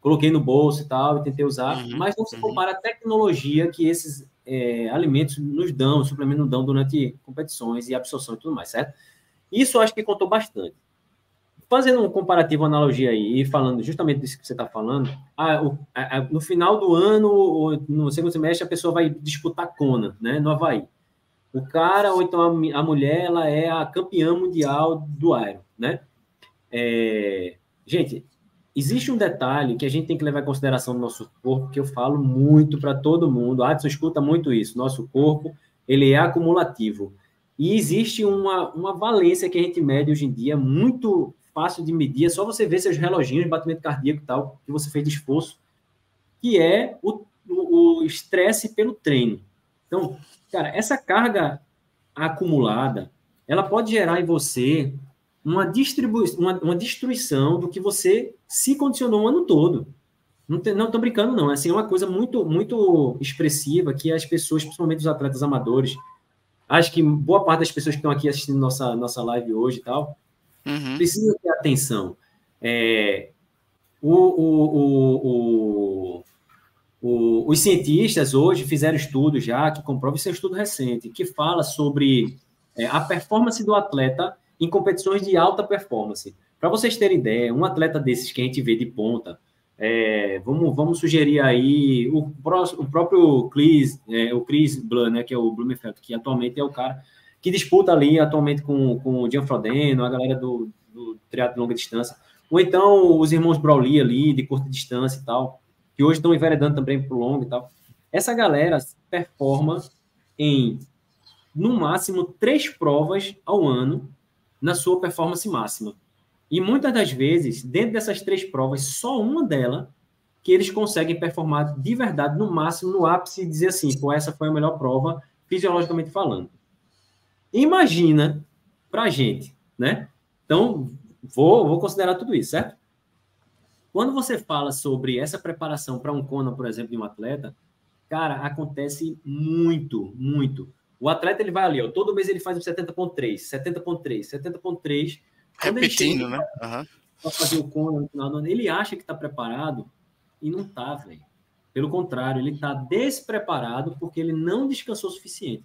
coloquei no bolso e tal, e tentei usar, uhum, mas não se uhum. compara a tecnologia que esses é, alimentos nos dão, suplementos nos dão durante competições e absorção e tudo mais, certo? Isso eu acho que contou bastante. Fazendo um comparativo, analogia aí, e falando justamente disso que você está falando, a, a, no final do ano, ou no segundo semestre, a pessoa vai disputar Kona, né, no Havaí. O cara, ou então a, a mulher, ela é a campeã mundial do Iron, né? É, gente, existe um detalhe que a gente tem que levar em consideração no nosso corpo, que eu falo muito para todo mundo. Adson escuta muito isso. Nosso corpo, ele é acumulativo. E existe uma, uma valência que a gente mede hoje em dia, muito fácil de medir, é só você ver seus reloginhos batimento cardíaco e tal, que você fez de esforço, que é o estresse pelo treino. Então, cara, essa carga acumulada, ela pode gerar em você uma, uma, uma destruição do que você se condicionou o ano todo. Não estou brincando, não. Assim, é uma coisa muito, muito expressiva que as pessoas, principalmente os atletas amadores, acho que boa parte das pessoas que estão aqui assistindo nossa, nossa live hoje e tal, uhum. precisam ter atenção. É, o, o, o, os cientistas hoje fizeram estudos já que comprovam, isso é um estudo recente, que fala sobre é, a performance do atleta em competições de alta performance. Para vocês terem ideia, um atleta desses que a gente vê de ponta, é, vamos, vamos sugerir aí o, o próprio Chris, é, o Chris Blum, né, que é o Blumenfeld, que atualmente é o cara que disputa ali atualmente com, com o Gian Frodeno, a galera do, do triatlo de longa distância, ou então os irmãos Broly ali, de curta distância e tal, que hoje estão enveredando também para o longo e tal. Essa galera performa em, no máximo, três provas ao ano na sua performance máxima. E muitas das vezes, dentro dessas três provas, só uma delas que eles conseguem performar de verdade, no máximo, no ápice, e dizer assim, pô, essa foi a melhor prova, fisiologicamente falando. Imagina pra gente, né? Então, vou, vou considerar tudo isso, certo? Quando você fala sobre essa preparação para um Kona, por exemplo, de um atleta, cara, acontece muito, muito. O atleta ele vai ali, ó, todo mês ele faz um 70.3, 70.3, 70.3. Repetindo, né? Uhum. Para fazer o Kona no final do ano, ele acha que está preparado e não está, velho. Pelo contrário, ele está despreparado porque ele não descansou o suficiente.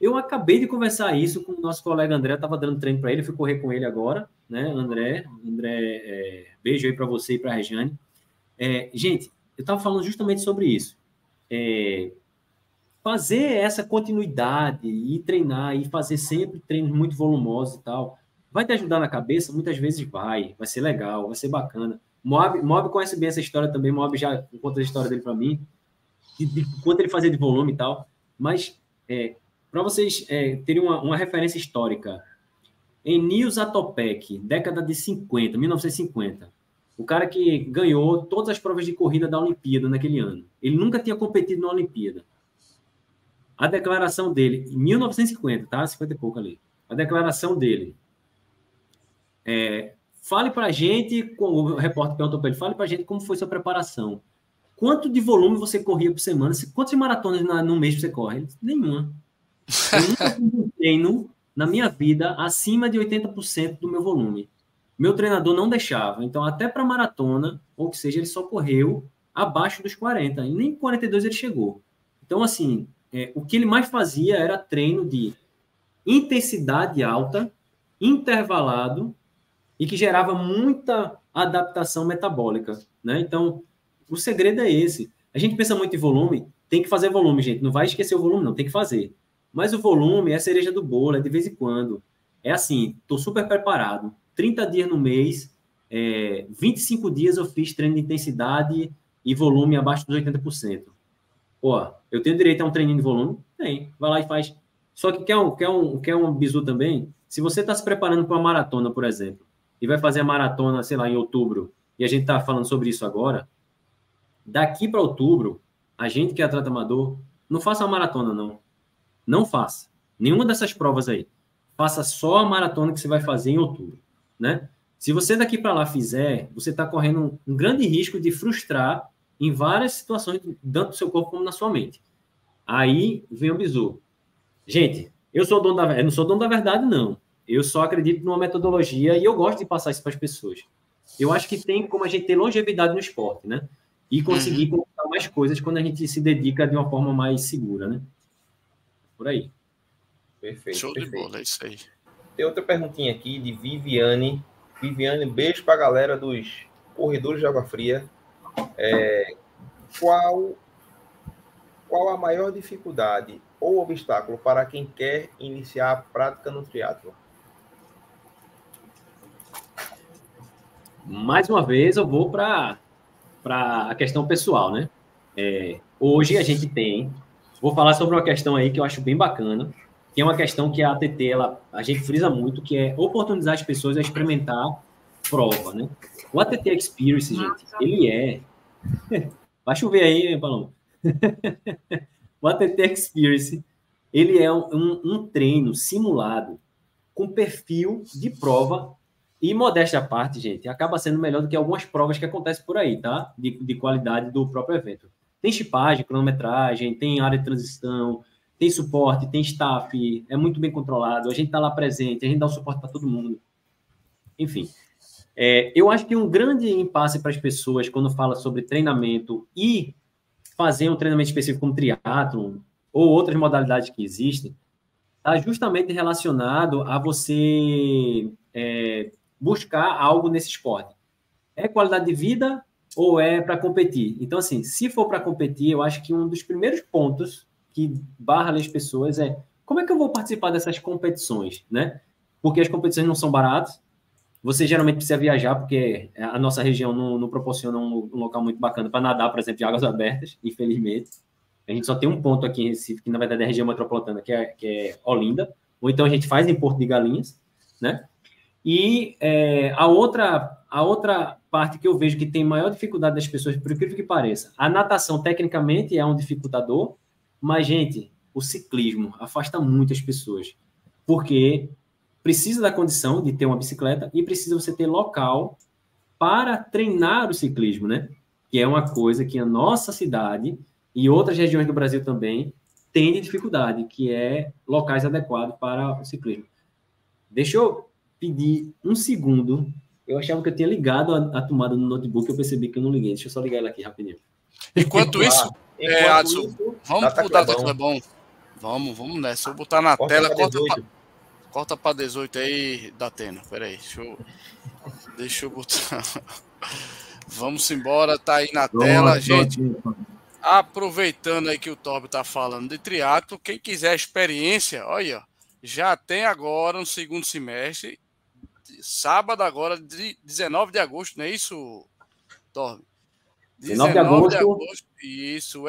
Eu acabei de conversar isso com o nosso colega André, estava dando treino para ele, fui correr com ele agora, né, André? André, é, beijo aí para você e para a Regiane. É, gente, eu estava falando justamente sobre isso. É, fazer essa continuidade e treinar e fazer sempre treinos muito volumosos e tal, vai te ajudar na cabeça? Muitas vezes vai, vai ser legal, vai ser bacana. Mob, Mob conhece bem essa história também, Mob já conta a história dele para mim, de, de, quanto ele fazia de volume e tal, mas é, para vocês é, terem uma, uma, referência histórica, em Nils década de 50, 1950, o cara que ganhou todas as provas de corrida da Olimpíada naquele ano, ele nunca tinha competido na Olimpíada a declaração dele, em 1950, tá? 50 e pouco ali. A declaração dele. É, fale para a gente, o repórter perguntou para ele, fale para a gente como foi sua preparação. Quanto de volume você corria por semana? Quantas maratonas no mês você corre? Disse, Nenhuma. Eu nunca fiz um treino na minha vida acima de 80% do meu volume. Meu treinador não deixava. Então, até para maratona, ou que seja, ele só correu abaixo dos 40. E nem 42 ele chegou. Então, assim, é, o que ele mais fazia era treino de intensidade alta, intervalado e que gerava muita adaptação metabólica, né? Então, o segredo é esse. A gente pensa muito em volume, tem que fazer volume, gente. Não vai esquecer o volume, não, tem que fazer. Mas o volume é a cereja do bolo, é de vez em quando. É assim, estou super preparado. 30 dias no mês, é, 25 dias eu fiz treino de intensidade e volume abaixo dos 80%. Pô, eu tenho direito a um treininho de volume? Tem. Vai lá e faz. Só que quer um, quer um, quer um bizu também? Se você está se preparando para uma maratona, por exemplo, e vai fazer a maratona, sei lá, em outubro, e a gente está falando sobre isso agora, daqui para outubro, a gente que é atleta amador, não faça a maratona, não. Não faça. Nenhuma dessas provas aí. Faça só a maratona que você vai fazer em outubro, né? Se você daqui para lá fizer, você está correndo um grande risco de frustrar em várias situações, tanto no seu corpo como na sua mente. Aí vem o bizu. Gente, eu sou dono da eu não sou dono da verdade, não. Eu só acredito numa metodologia e eu gosto de passar isso para as pessoas. Eu acho que tem como a gente ter longevidade no esporte, né? E conseguir uhum. conquistar mais coisas quando a gente se dedica de uma forma mais segura, né? Por aí. Perfeito. Show perfeito. de bola, é isso aí. Tem outra perguntinha aqui de Viviane. Viviane, beijo para a galera dos corredores de água fria. É, qual, qual a maior dificuldade ou obstáculo para quem quer iniciar a prática no triatlo? Mais uma vez, eu vou para a questão pessoal, né? É, hoje a gente tem, vou falar sobre uma questão aí que eu acho bem bacana, que é uma questão que a ATT, ela, a gente frisa muito, que é oportunizar as pessoas a experimentar prova, né? O ATT Experience, gente, ele é... Vai chover aí, Paloma. o ATT Experience, ele é um, um, um, treino simulado com perfil de prova e, modéstia à parte, gente, acaba sendo melhor do que algumas provas que acontecem por aí, tá? De, de qualidade do próprio evento. Tem chipagem, cronometragem, tem área de transição, tem suporte, tem staff, é muito bem controlado, a gente está lá presente, a gente dá o suporte para todo mundo. Enfim, é, eu acho que um grande impasse para as pessoas quando fala sobre treinamento e fazer um treinamento específico como triatlon ou outras modalidades que existem, está justamente relacionado a você é, buscar algo nesse esporte. É qualidade de vida ou é para competir? Então, assim, se for para competir, eu acho que um dos primeiros pontos que barra as pessoas é como é que eu vou participar dessas competições, né? Porque as competições não são baratas, você geralmente precisa viajar, porque a nossa região não, não proporciona um, um, local muito bacana para nadar, por exemplo, de águas abertas, infelizmente. A gente só tem um ponto aqui em Recife, que na verdade é a região metropolitana, que é, que é Olinda, ou então a gente faz em Porto de Galinhas, né? E é, a, outra, a outra parte que eu vejo que tem maior dificuldade das pessoas, por incrível que pareça, a natação tecnicamente é um dificultador, mas, gente, o ciclismo afasta muitas pessoas, porque precisa da condição de ter uma bicicleta e precisa você ter local para treinar o ciclismo, né? Que é uma coisa que a nossa cidade e outras regiões do Brasil também têm de dificuldade, que é locais adequados para o ciclismo. Deixa eu pedir um segundo. Eu achava que eu tinha ligado a, a tomada no notebook, eu percebi que eu não liguei. Deixa eu só ligar ela aqui rapidinho. Enquanto isso, é, Adson, vamos pro Data Clebão. Vamos, vamos nessa. Vou botar na tela. Corta Corta para 18 aí, Datena. Pera aí, deixa eu, deixa eu botar. Vamos embora, tá aí na tela, gente. Aproveitando aí que o Torbe tá falando de triatlo, quem quiser experiência, olha, já tem agora no segundo semestre, sábado agora, 19 de agosto, não é isso, Torbe? 19 de agosto. de agosto. Isso,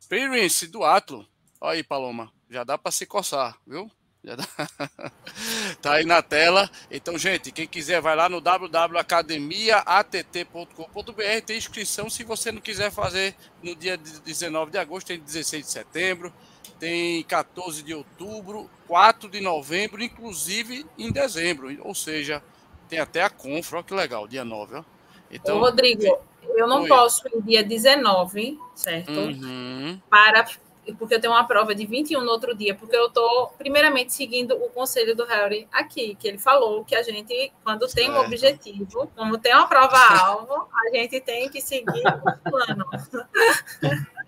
Experience do Atlo. Olha aí, Paloma, já dá para se coçar, viu? tá aí na tela. Então, gente, quem quiser vai lá no www.academiaatt.com.br. Tem inscrição se você não quiser fazer no dia 19 de agosto, tem 16 de setembro, tem 14 de outubro, 4 de novembro, inclusive em dezembro. Ou seja, tem até a Confra, olha que legal, dia 9. Ó. Então, Ô, Rodrigo, eu não Oi. posso ir dia 19, certo? Uhum. Para porque eu tenho uma prova de 21 no outro dia, porque eu estou, primeiramente, seguindo o conselho do Harry aqui, que ele falou que a gente, quando certo. tem um objetivo, como tem uma prova-alvo, a gente tem que seguir o plano.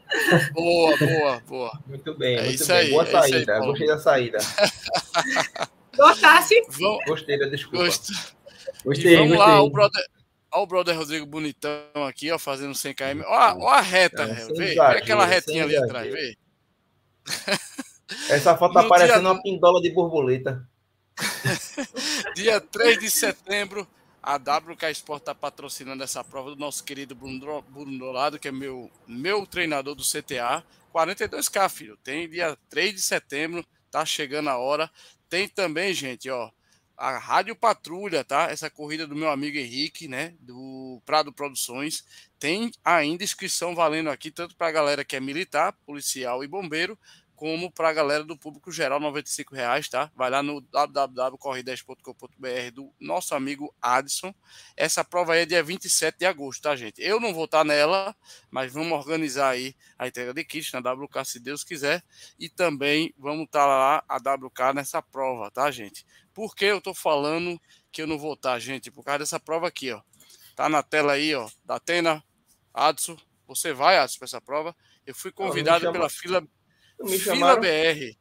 Boa, boa, boa. Muito bem, é muito bem. Aí, boa é saída, aí, gostei da saída. Gostasse? Gostei da desculpa. Gost... Gostei, e vamos gostei. lá, o brother, Olha o brother Rodrigo bonitão aqui, ó, fazendo 100 km. Olha, olha a reta, é, vê, vê aquela retinha ali atrás, vê. Essa foto tá parecendo dia... uma pindola de borboleta. dia 3 de setembro, a WK Sport está patrocinando essa prova do nosso querido Bruno, Dolado, que é meu, meu treinador do CTA. 42K, filho. Tem dia 3 de setembro, tá chegando a hora. Tem também, gente, ó, a Rádio Patrulha, tá? Essa corrida do meu amigo Henrique, né? Do Prado Produções. Tem ainda inscrição valendo aqui, tanto para a galera que é militar, policial e bombeiro, como para a galera do público geral, R$ reais, tá? Vai lá no www.corre10.com.br do nosso amigo Adson. Essa prova aí é dia 27 de agosto, tá, gente? Eu não vou estar nela, mas vamos organizar aí a entrega de kit na WK, se Deus quiser. E também vamos estar lá, a WK, nessa prova, tá, gente? Por que eu tô falando que eu não vou estar, gente? Por causa dessa prova aqui, ó. Tá na tela aí, ó, da Atena, Adson. Você vai, Adson, para essa prova. Eu fui convidado pela fila me Fila chamaram. BR.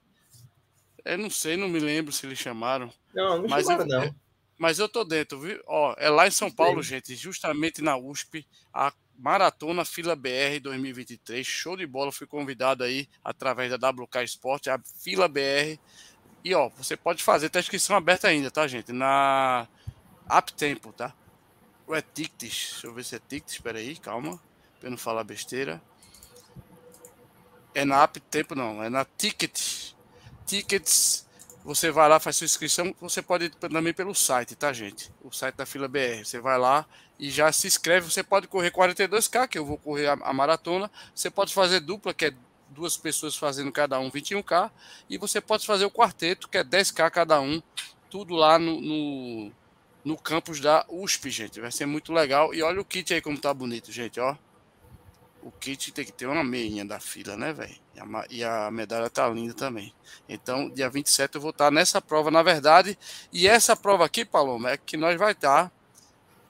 Eu não sei, não me lembro se eles chamaram. Não, não me mas chamaram, eu, não. Mas eu tô dentro, viu? Ó, é lá em São Paulo, gente, justamente na USP, a Maratona Fila BR 2023. Show de bola, fui convidado aí através da WK Sport, a Fila BR. E ó, você pode fazer, tá inscrição aberta ainda, tá, gente? Na Tempo, tá? Ou é Tictis? Deixa eu ver se é Tictis, espera aí, calma, pra eu não falar besteira. É na App Tempo, não. É na Ticket. Tickets. Você vai lá, faz sua inscrição. Você pode também pelo site, tá, gente? O site da Fila BR. Você vai lá e já se inscreve. Você pode correr 42K, que eu vou correr a, a maratona. Você pode fazer dupla, que é duas pessoas fazendo cada um 21K. E você pode fazer o quarteto, que é 10K cada um. Tudo lá no, no, no campus da USP, gente. Vai ser muito legal. E olha o kit aí como tá bonito, gente, ó o kit tem que ter uma meinha da fila, né, velho? E, a medalha tá linda também. Então, dia 27 eu vou estar nessa prova, na verdade. E essa prova aqui, Paloma, é que nós vai estar.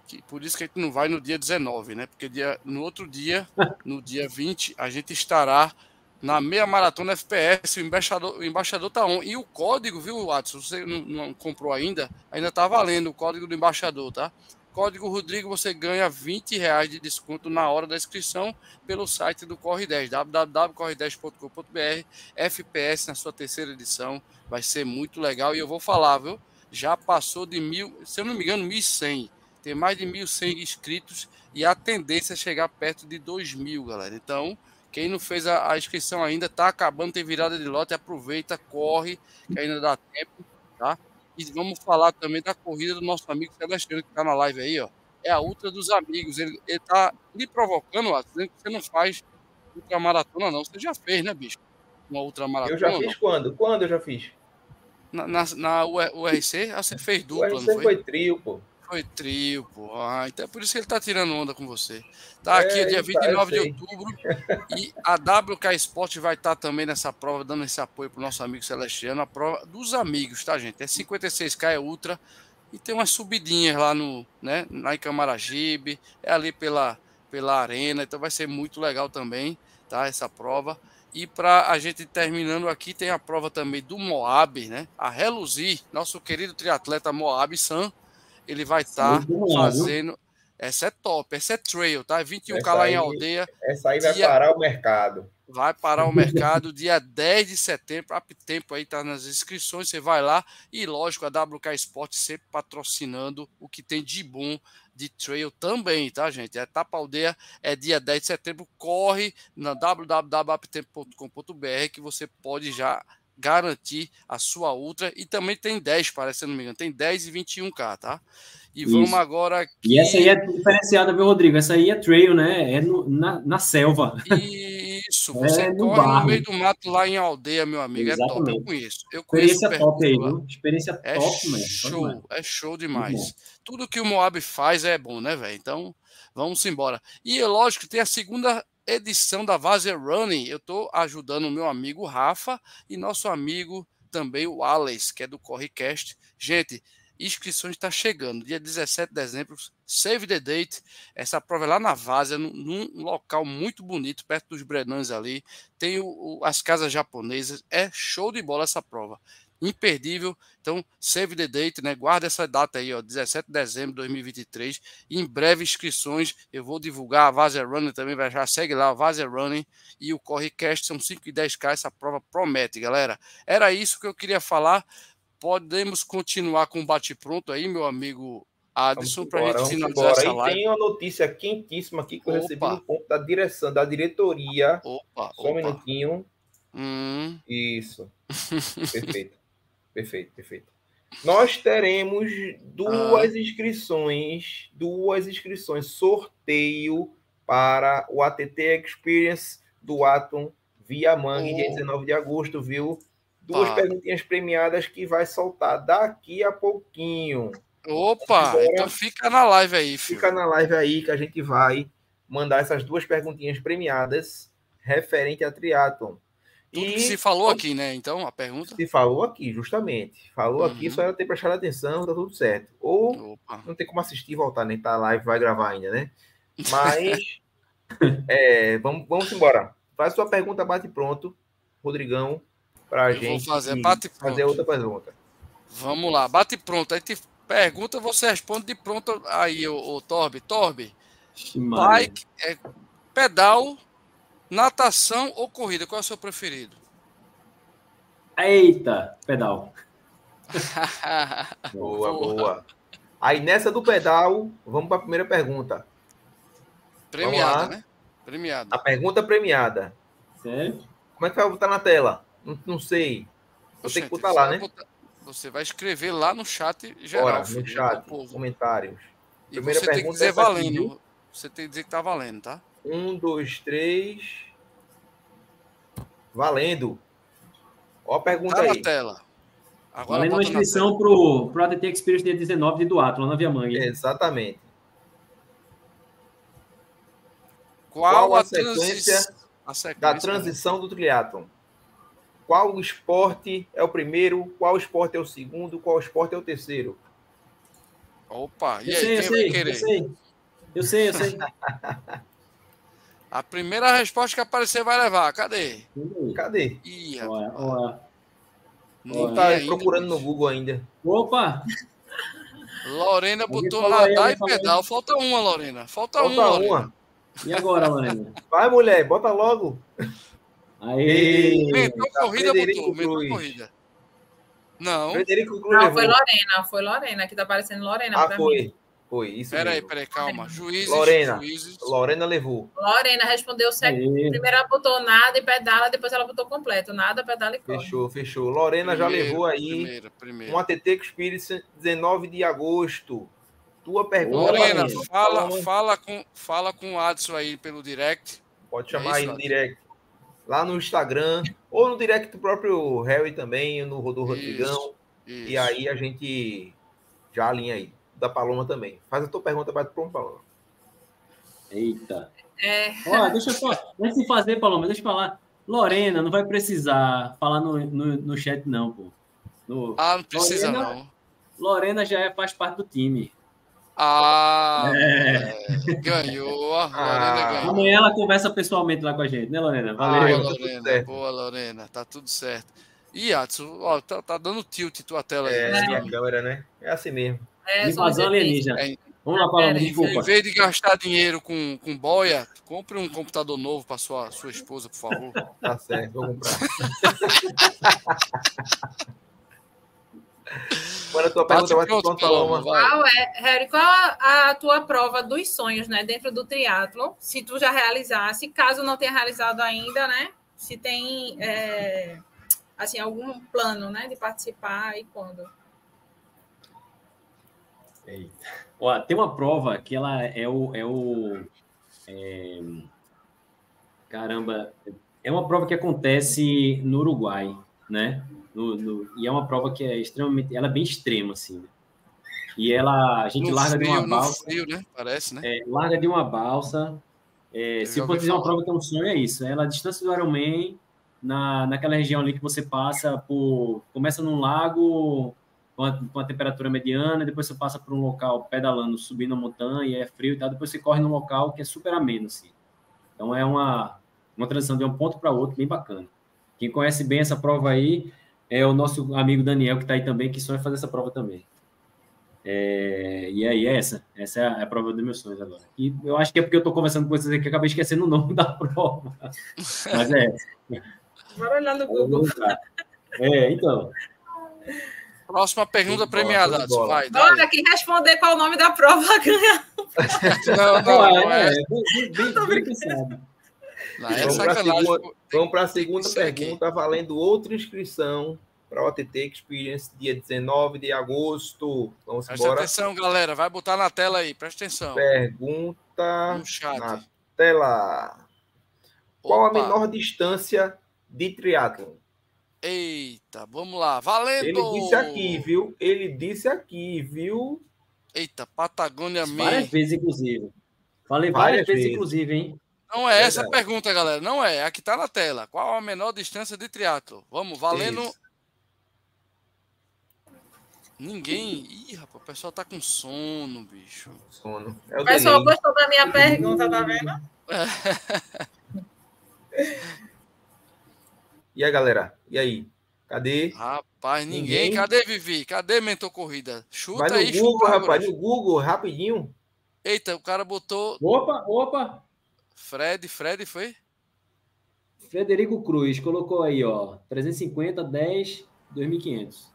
Que, por isso que a gente não vai no dia 19, né? Porque dia, no outro dia, no dia 20, a gente estará na meia maratona FPS. O embaixador, o embaixador tá on. E o código, viu, Watson? Você não, não comprou ainda? Ainda tá valendo o código do embaixador, tá? Código Rodrigo você ganha 20 reais de desconto na hora da inscrição pelo site do Corre 10, www.corre10.com.br, FPS na sua terceira edição, vai ser muito legal e eu vou falar, viu? Já passou de mil, se eu não me engano, 1.100, tem mais de 1.100 inscritos e a tendência é chegar perto de 2.000, galera. Então, quem não fez a, a inscrição ainda, tá acabando, tem virada de lote, aproveita, corre, que ainda dá tempo, tá? E vamos falar também da corrida do nosso amigo Celestino, que está na live aí, ó. É a Ultra dos Amigos. Ele, está me provocando, ó, dizendo que você não faz ultramaratona, não. Você já fez, né, bicho? Uma ultramaratona. Eu já fiz não? quando? Quando eu já fiz? Na, na, na URC, ah, você fez dupla, URC não foi? foi trio, pô. Foi trio, pô. Ah, então é por isso que ele tá tirando onda com você. Tá é, aqui, dia 29 tá, de outubro. e a WK Sport vai estar tá também nessa prova, dando esse apoio pro nosso amigo Celestiano. A prova dos amigos, tá, gente? É 56K, é Ultra. E tem umas subidinhas lá no, né, lá em Camaragibe. É ali pela, pela arena. Então vai ser muito legal também, tá? Essa prova. E para a gente terminando aqui, tem a prova também do Moab, né? A reluzir, nosso querido triatleta Moab San ele vai estar tá fazendo. Essa é top, essa é trail, tá? 21K essa lá aí, em aldeia. Essa aí vai dia... parar o mercado. Vai parar o mercado dia 10 de setembro. Up tempo aí tá nas inscrições. Você vai lá e, lógico, a WK Sport sempre patrocinando o que tem de bom de trail também, tá, gente? A etapa aldeia é dia 10 de setembro. Corre na www.uptempo.com.br que você pode já garantir a sua Ultra. E também tem 10, parece, se não me engano. Tem 10 e 21K, tá? E Isso. vamos agora aqui. E essa aí é diferenciada, viu, Rodrigo? Essa aí é trail, né? É no, na, na selva. Isso, você é corre no, no, meio do mato lá em aldeia, meu amigo. Exatamente. É top, eu conheço. Eu conheço Experiência top aí, viu? Experiência é top, mesmo. Show, é show demais. Tudo que o Moab faz é bom, né, velho? Então, vamos embora. E, lógico, tem a segunda edição da Vazer Running. Eu estou ajudando o meu amigo Rafa e nosso amigo também o Alex, que é do Correcast. Gente, inscrições está chegando. Dia 17 de dezembro, save the date. Essa prova é lá na Várzea, num, local muito bonito, perto dos Brenães ali. Tem o, o, as casas japonesas. É show de bola essa prova. Imperdível. Então, save the date, né? Guarda essa data aí, ó, 17 de dezembro de 2023. Em breve, inscrições. Eu vou divulgar a Vazer Running também, vai já segue lá, a Vazer Running e o Correcast são 5 e 10k. Essa prova promete, galera. Era isso que eu queria falar. Podemos continuar com o bate-pronto aí, meu amigo Adson, para a gente finalizar essa live. E tem uma notícia quentíssima aqui que eu Opa. recebi no ponto da direção, da diretoria. Opa, Só um minutinho. Hum. Isso. Perfeito. Perfeito, perfeito. Nós teremos duas ah. inscrições, duas inscrições, sorteio para o ATT Experience do Atom via Mangue, oh. dia 19 de agosto, viu? Duas ah. perguntinhas premiadas que vai soltar daqui a pouquinho. Opa, Agora, então fica na live aí. Filho. Fica na live aí que a gente vai mandar essas duas perguntinhas premiadas referente a triatlon. Tudo e, que se falou aqui, né? Então, a pergunta. Se falou aqui, justamente. Falou uhum. aqui, só era ter prestado atenção, tá tudo certo. Ou Opa. não tem como assistir e voltar, nem né? tá live, vai gravar ainda, né? Mas é, vamos, vamos embora. Faz sua pergunta, bate pronto, Rodrigão, para a gente vou fazer, bate fazer outra pergunta. Vamos lá, bate pronto. Aí te pergunta, você responde de pronto aí, o, o Torbe. Torbe, bike, é, pedal Natação ou corrida? Qual é o seu preferido? Eita, pedal. boa, boa. Aí nessa do pedal, vamos para a primeira pergunta. Premiada, né? Premiada. A pergunta premiada. Sério? Como é que vai botar na tela? Não, não sei. Vou ter que botar lá, né? Botar, você vai escrever lá no chat geral. Bora, no chat, comentários. E Primeira você tem que dizer valendo. Aqui, você tem que dizer que tá valendo, tá? Um, dois, três. Valendo. Ó a pergunta tá aí. na tela. Agora Valendo uma inscrição para o ATT Experience dia 19 de Duathlon, na Via Mangue. Exatamente. Qual, Qual a, a, sequência a, sequência da transição do triatlon? Qual esporte é o primeiro? Qual esporte é o segundo? Qual esporte é o terceiro? Opa, e eu aí, sei, quem eu sei, vai querer? Eu sei, eu sei. Eu sei. A primeira resposta que aparecer vai levar. Cadê? Cadê? Ih, olha, olha. Não tá ainda, procurando no Google ainda. Opa! Lorena botou nadar e pedal. Falta uma, Lorena. Falta, Falta uma, Lorena. E agora, Lorena? Vai, mulher, bota logo. Aí. Mentou corrida, botou. Mentou corrida. Não. Frederico Cruz Não, foi Lorena. Foi Lorena, que tá aparecendo Lorena ah, foi. Mim. Foi, isso Peraí, peraí, calma. Juízes, Lorena. Juízes. Lorena levou. Lorena respondeu certo. Primeiro ela botou nada e pedala, depois ela botou completo. Nada, pedala e corre. Fechou, fechou. Lorena primeiro, já levou aí primeiro, primeiro. um ATT com Espírito 19 de agosto. Tua pergunta. Lorena, fala, fala, com, fala com o Adson aí pelo direct. Pode é chamar é isso, aí no direct. Lá no Instagram, ou no direct do próprio Harry também, no Rodolfo Rodrigão. E aí a gente já alinha aí da Paloma também. Faz a tua pergunta para o Paloma. Eita. É... Ó, deixa eu só, antes de fazer, Paloma, deixa eu falar. Lorena, não vai precisar falar no, no, no chat, não, pô. No... Ah, não precisa, Lorena, não. Lorena já é, faz parte do time. Ah, é. ganhou. A Lorena ah. ganhou. Amanhã ela conversa pessoalmente lá com a gente, né, Lorena? Valeu. Ah, Lorena, boa, Lorena. Tá tudo certo. E, Atsu, ó, tá, tá dando tilt tua tela aí. É, a câmera, né? É assim mesmo. É, Invasão alienígena. É, Vamos lá, Paloma, desculpa. Em vez de gastar dinheiro com, com boia, compre um computador novo para sua, sua esposa, por favor. Tá certo, vou comprar. Agora a tua pergunta vai pronto, Paloma. Qual é, Harry, qual a, a, tua prova dos sonhos, né, dentro do triatlo? Se tu já realizasse, caso não tenha realizado ainda, né? Se tem, é, assim, algum plano, né, de participar e quando? Ó, tem uma prova que ela é o. É o é... Caramba, é uma prova que acontece no Uruguai, né? No, no... e é uma prova que é extremamente. Ela é bem extrema, assim. Né? E ela. A gente no larga frio, de uma balsa. Frio, né? Parece, né? É, larga de uma balsa. É, se for fazer uma prova que é um sonho, é isso. Ela, a distância do Ironman, na, naquela região ali que você passa por. Começa num lago com a, com a, temperatura mediana, depois você passa por um local pedalando, subindo a montanha, é frio e tal, depois você corre num local que é super ameno, assim. Então é uma, uma transição de um ponto para outro bem bacana. Quem conhece bem essa prova aí, é o nosso amigo Daniel, que está aí também, que sonha fazer essa prova também. É, e aí, é essa. Essa é a, é a, prova dos meus sonhos agora. E eu acho que é porque eu estou conversando com vocês aqui que acabei esquecendo o nome da prova. Mas é. Bora olhar no Google. É, então. Próxima pergunta premiada. Vai, Bora, quem responder qual é o nome da prova ganha. não, não, não é. é. Bem, pensado. Vamos para a segunda, pergunta, aqui. valendo outra inscrição para a OTT Experience, dia 19 de agosto. Vamos Presta embora. atenção, galera. Vai botar na tela aí, presta atenção. Pergunta na tela. Qual a menor distância de triatlon? Eita, vamos lá. Valendo! Ele disse aqui, viu? Ele disse aqui, viu? Eita, Patagônia Várias vezes, inclusive. Falei várias, várias vezes, inclusive, hein? Não é essa a pergunta, galera. Não é. Aqui tá na tela. Qual a menor distância de triatlo? Vamos, valendo. Isso. Ninguém. Ih, rapaz, o pessoal tá com sono, bicho. Sono. É o pessoal gostou da minha pergunta, tá vendo? e aí, galera? E aí? Cadê? Rapaz, ninguém. ninguém? Cadê, Vivi? Cadê Mentor Corrida? Chuta Vai no aí, Google, rapaz. No Google, rapidinho. Eita, o cara botou. Opa, opa. Fred, Fred foi? Frederico Cruz colocou aí, ó, 350, 10, 2.500.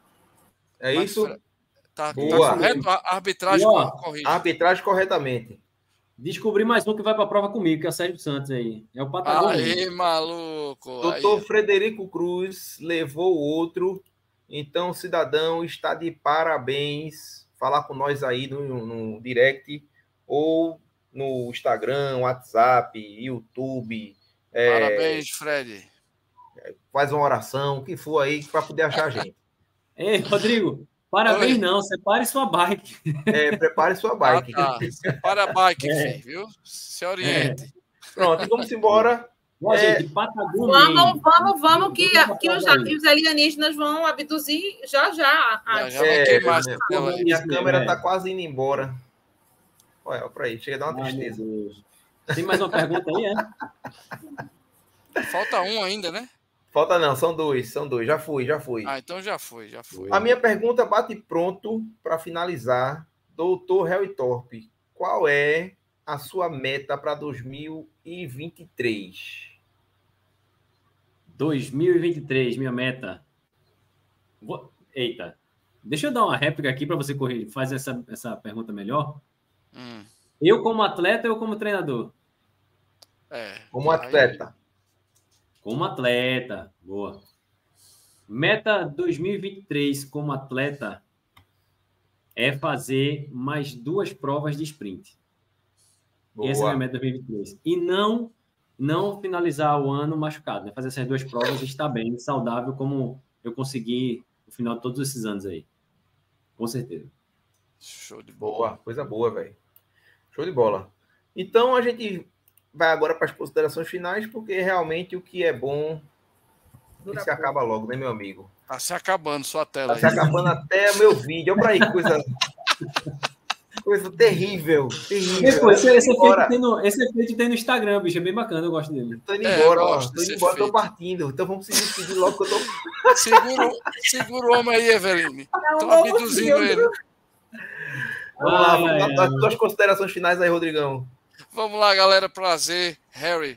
É Mas, isso? Tá, tá correto? A arbitragem ó, corrige. Arbitragem corretamente. Descobri mais um que vai para a prova comigo, que é o Sérgio Santos aí. É o Patagônia. Aí, maluco. Doutor aí. Frederico Cruz levou outro. Então, cidadão, está de parabéns. Falar com nós aí no, no direct ou no Instagram, WhatsApp, YouTube. É, Parabéns, Fred. Faz uma oração, o que for aí, para poder achar a gente. Ei, Rodrigo, parabéns Oi. não, separe sua bike. É, prepare sua bike. Ah, tá. Separe a bike, é. viu? Se oriente. É. Pronto, vamos embora. É... Vamos, vamos, vamos, que, que os, os alienígenas vão abduzir já já. Já, já vai queimar. É, minha câmera está quase indo embora. Olha, para aí, chega a dar uma tristeza. Tem mais uma pergunta aí, é? Falta um ainda, né? Falta não, são dois, são dois. Já fui, já fui. Ah, então já foi, já foi. A minha pergunta bate pronto para finalizar. Doutor Harry Torpe, qual é a sua meta para 2023? 2023, minha meta. Vou... Eita, deixa eu dar uma réplica aqui para você correr, fazer essa, essa pergunta melhor. Hum. Eu como atleta ou como treinador? É. Como atleta. Como atleta. Boa. Meta 2023 como atleta é fazer mais duas provas de sprint. Boa. Essa é a minha meta 2023. E não não finalizar o ano machucado, né? Fazer essas duas provas e estar bem, saudável, como eu consegui no final de todos esses anos aí. Com certeza. Show de boa. Coisa boa, velho. Show de bola. Então a gente vai agora para as considerações finais, porque realmente o que é bom Dura se acaba logo, né, meu amigo? Tá se acabando sua tela. Tá aí. se acabando até meu vídeo. Olha para aí, coisa. coisa terrível. terrível. Pô, esse, esse, efeito tem no, esse efeito tem no Instagram, bicho. É bem bacana, eu gosto dele. Tô indo é, embora, ó. Tô indo embora, tô partindo. Então vamos se despedir logo que eu tô. Segura, segura o homem aí, Eveline. Tô abduzindo ele. Vamos lá, as tuas considerações finais aí, Rodrigão. Vamos lá, galera. Prazer, Harry.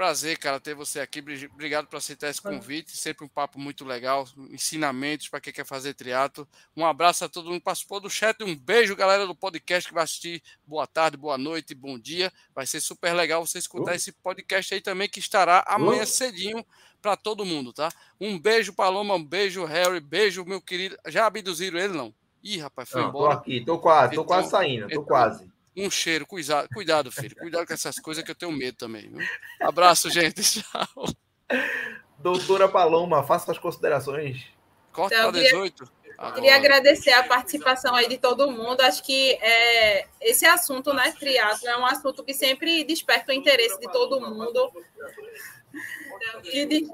Prazer, cara, ter você aqui. Obrigado por aceitar esse convite. Sempre um papo muito legal. Ensinamentos para quem quer fazer triatlo. Um abraço a todo mundo que participou do chat. Um beijo, galera do podcast que vai assistir. Boa tarde, boa noite, bom dia. Vai ser super legal você escutar uh. esse podcast aí também, que estará amanhã uh. cedinho para todo mundo, tá? Um beijo, Paloma. Um beijo, Harry. Beijo, meu querido. Já abduziram ele, não? Ih, rapaz, foi não, embora. Tô aqui, tô quase, tô então, quase saindo, tô então, quase. Um cheiro, cuidado, cuidado, filho. Cuidado com essas coisas que eu tenho medo também. Viu? Abraço, gente. Tchau. Doutora Paloma, faça as considerações. Corta então, para 18. Agora. Queria agradecer a participação aí de todo mundo. Acho que é, esse assunto, né, triatlo, é um assunto que sempre desperta o interesse de todo mundo. Que, de,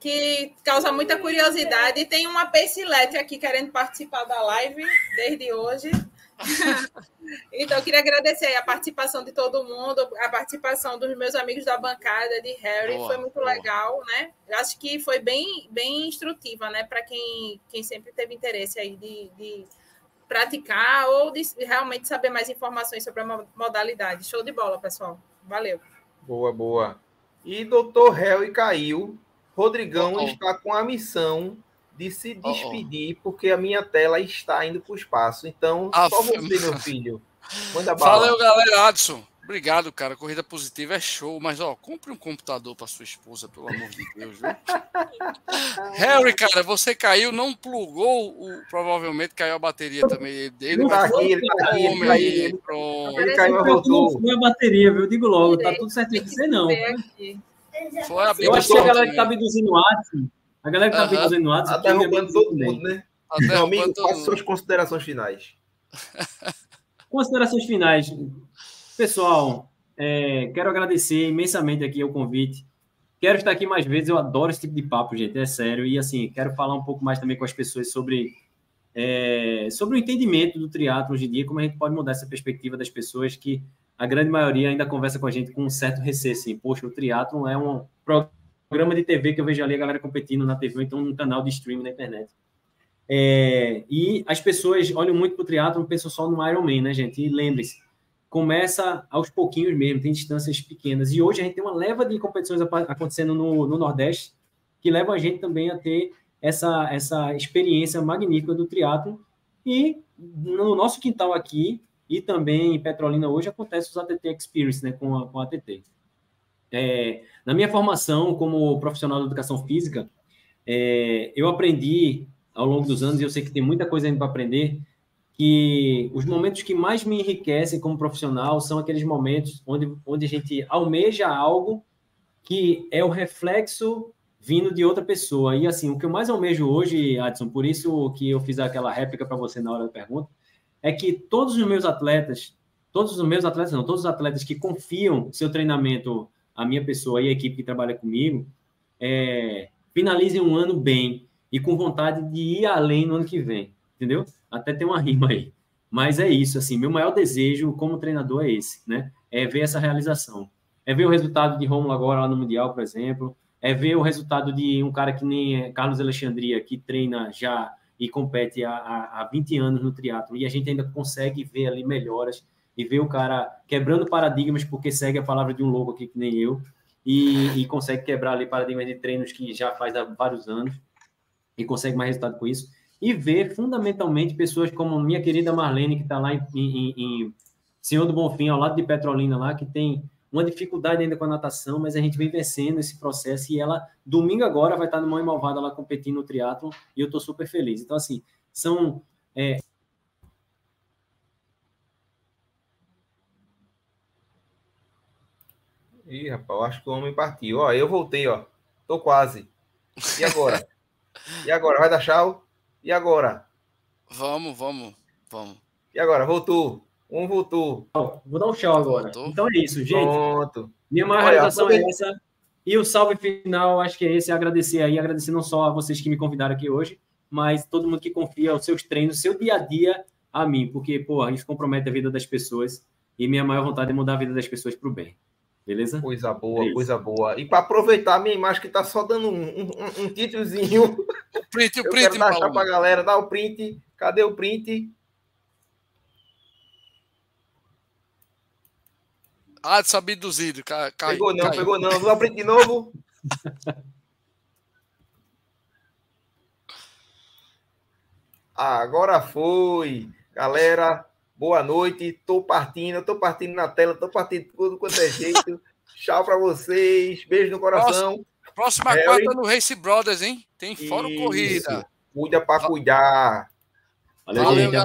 que causa muita curiosidade. E tem uma Pacilete aqui querendo participar da live desde hoje. Então, eu queria agradecer a participação de todo mundo, a participação dos meus amigos da bancada, de Harry, boa, foi muito boa. legal, né? Eu acho que foi bem, bem instrutiva, né? Para quem, quem sempre teve interesse aí de, de praticar ou de realmente saber mais informações sobre a modalidade. Show de bola, pessoal. Valeu. Boa, boa. E doutor Harry caiu. Rodrigão oh, oh. está com a missão de se despedir, oh, porque a minha tela está indo para o espaço. Então, ah, só você, meu filho. Manda bala. Valeu, galera. Adson. Obrigado, cara. Corrida positiva é show, mas ó, compre um computador para sua esposa, pelo amor de Deus, viu? Harry, cara, você caiu, não plugou, o, provavelmente caiu a bateria também dele. Não tá aqui, ele tá aqui, ele caiu, ele, pronto. ele caiu, voltou. Foi a bateria, viu? Eu digo logo, tá tudo certinho, você não. Foi a Eu acho que a galera que tá abduzindo o Adson, a galera que tá abduzindo o Adson, tá derrubando todo mundo, né? Meu amigo, faça suas considerações finais. Considerações finais. Pessoal, é, quero agradecer imensamente aqui o convite. Quero estar aqui mais vezes, eu adoro esse tipo de papo, gente, é sério. E assim, quero falar um pouco mais também com as pessoas sobre, é, sobre o entendimento do triatlo hoje em dia, como a gente pode mudar essa perspectiva das pessoas que a grande maioria ainda conversa com a gente com um certo receio, assim, poxa, o triatlo é um programa de TV que eu vejo ali a galera competindo na TV, então um canal de streaming na internet. É, e as pessoas olham muito para o triatlo, pensam só no Ironman, né, gente? E lembre-se, começa aos pouquinhos mesmo, tem distâncias pequenas. E hoje a gente tem uma leva de competições acontecendo no, no Nordeste que levam a gente também a ter essa, essa experiência magnífica do triatlo. E no nosso quintal aqui e também em Petrolina hoje acontece os ATT Experience, né, com a, com a ATT. É, na minha formação como profissional de educação física, é, eu aprendi ao longo dos anos, e eu sei que tem muita coisa ainda para aprender, que os momentos que mais me enriquecem como profissional são aqueles momentos onde, onde a gente almeja algo que é o reflexo vindo de outra pessoa. E assim, o que eu mais almejo hoje, Adson, por isso que eu fiz aquela réplica para você na hora da pergunta, é que todos os meus atletas, todos os meus atletas, não, todos os atletas que confiam seu treinamento à minha pessoa e à equipe que trabalha comigo, é, finalizem um ano bem e com vontade de ir além no ano que vem, entendeu? até tem uma rima aí. Mas é isso, assim, meu maior desejo como treinador é esse, né? É ver essa realização. É ver o resultado de Romulo agora lá no Mundial, por exemplo. É ver o resultado de um cara que nem Carlos Alexandria, que treina já e compete há, há 20 anos no triatlo e a gente ainda consegue ver ali melhoras e ver o cara quebrando paradigmas porque segue a palavra de um louco aqui que nem eu e, e consegue quebrar ali paradigmas de treinos que já faz há vários anos e consegue mais resultado com isso e ver fundamentalmente pessoas como minha querida Marlene, que está lá em, em, em, Senhor do Bonfim, ao lado de Petrolina, lá, que tem uma dificuldade ainda com a natação, mas a gente vem vencendo esse processo e ela, domingo agora, vai estar no Mãe Malvada lá competindo no triatlo e eu estou super feliz. Então, assim, são. É... Ih, rapaz, eu acho que o homem partiu. Ó, eu voltei, ó. Tô quase. E agora? e agora? Vai dar tchau? E agora? Vamos, vamos, vamos. E agora? Voltou. Um voltou. Vou dar um tchau agora. Voltou. Então é isso, gente. Pronto. Minha maior realização é essa. E o salve final, acho que é esse, agradecer aí, agradecer não só a vocês que me convidaram aqui hoje, mas todo mundo que confia os seus treinos, seu dia a dia a mim, porque, pô, isso compromete a vida das pessoas e minha maior vontade é mudar a vida das pessoas para o bem. Beleza? Coisa boa, é coisa boa. E para aproveitar a minha imagem que está só dando um, um, um títulozinho. O print, o print, dar para a galera, dá o print. Cadê o print? Ah, abduzido. Cai, pegou não, caiu. pegou não. O print de novo. ah, agora foi. Galera, boa noite, tô partindo, tô partindo na tela, tô partindo tudo quanto é jeito. Tchau para vocês, beijo no coração. Próxima, próxima quarta no Race Brothers, hein? Tem fora corrida. Cuida para cuidar. Valeu, Valeu galera.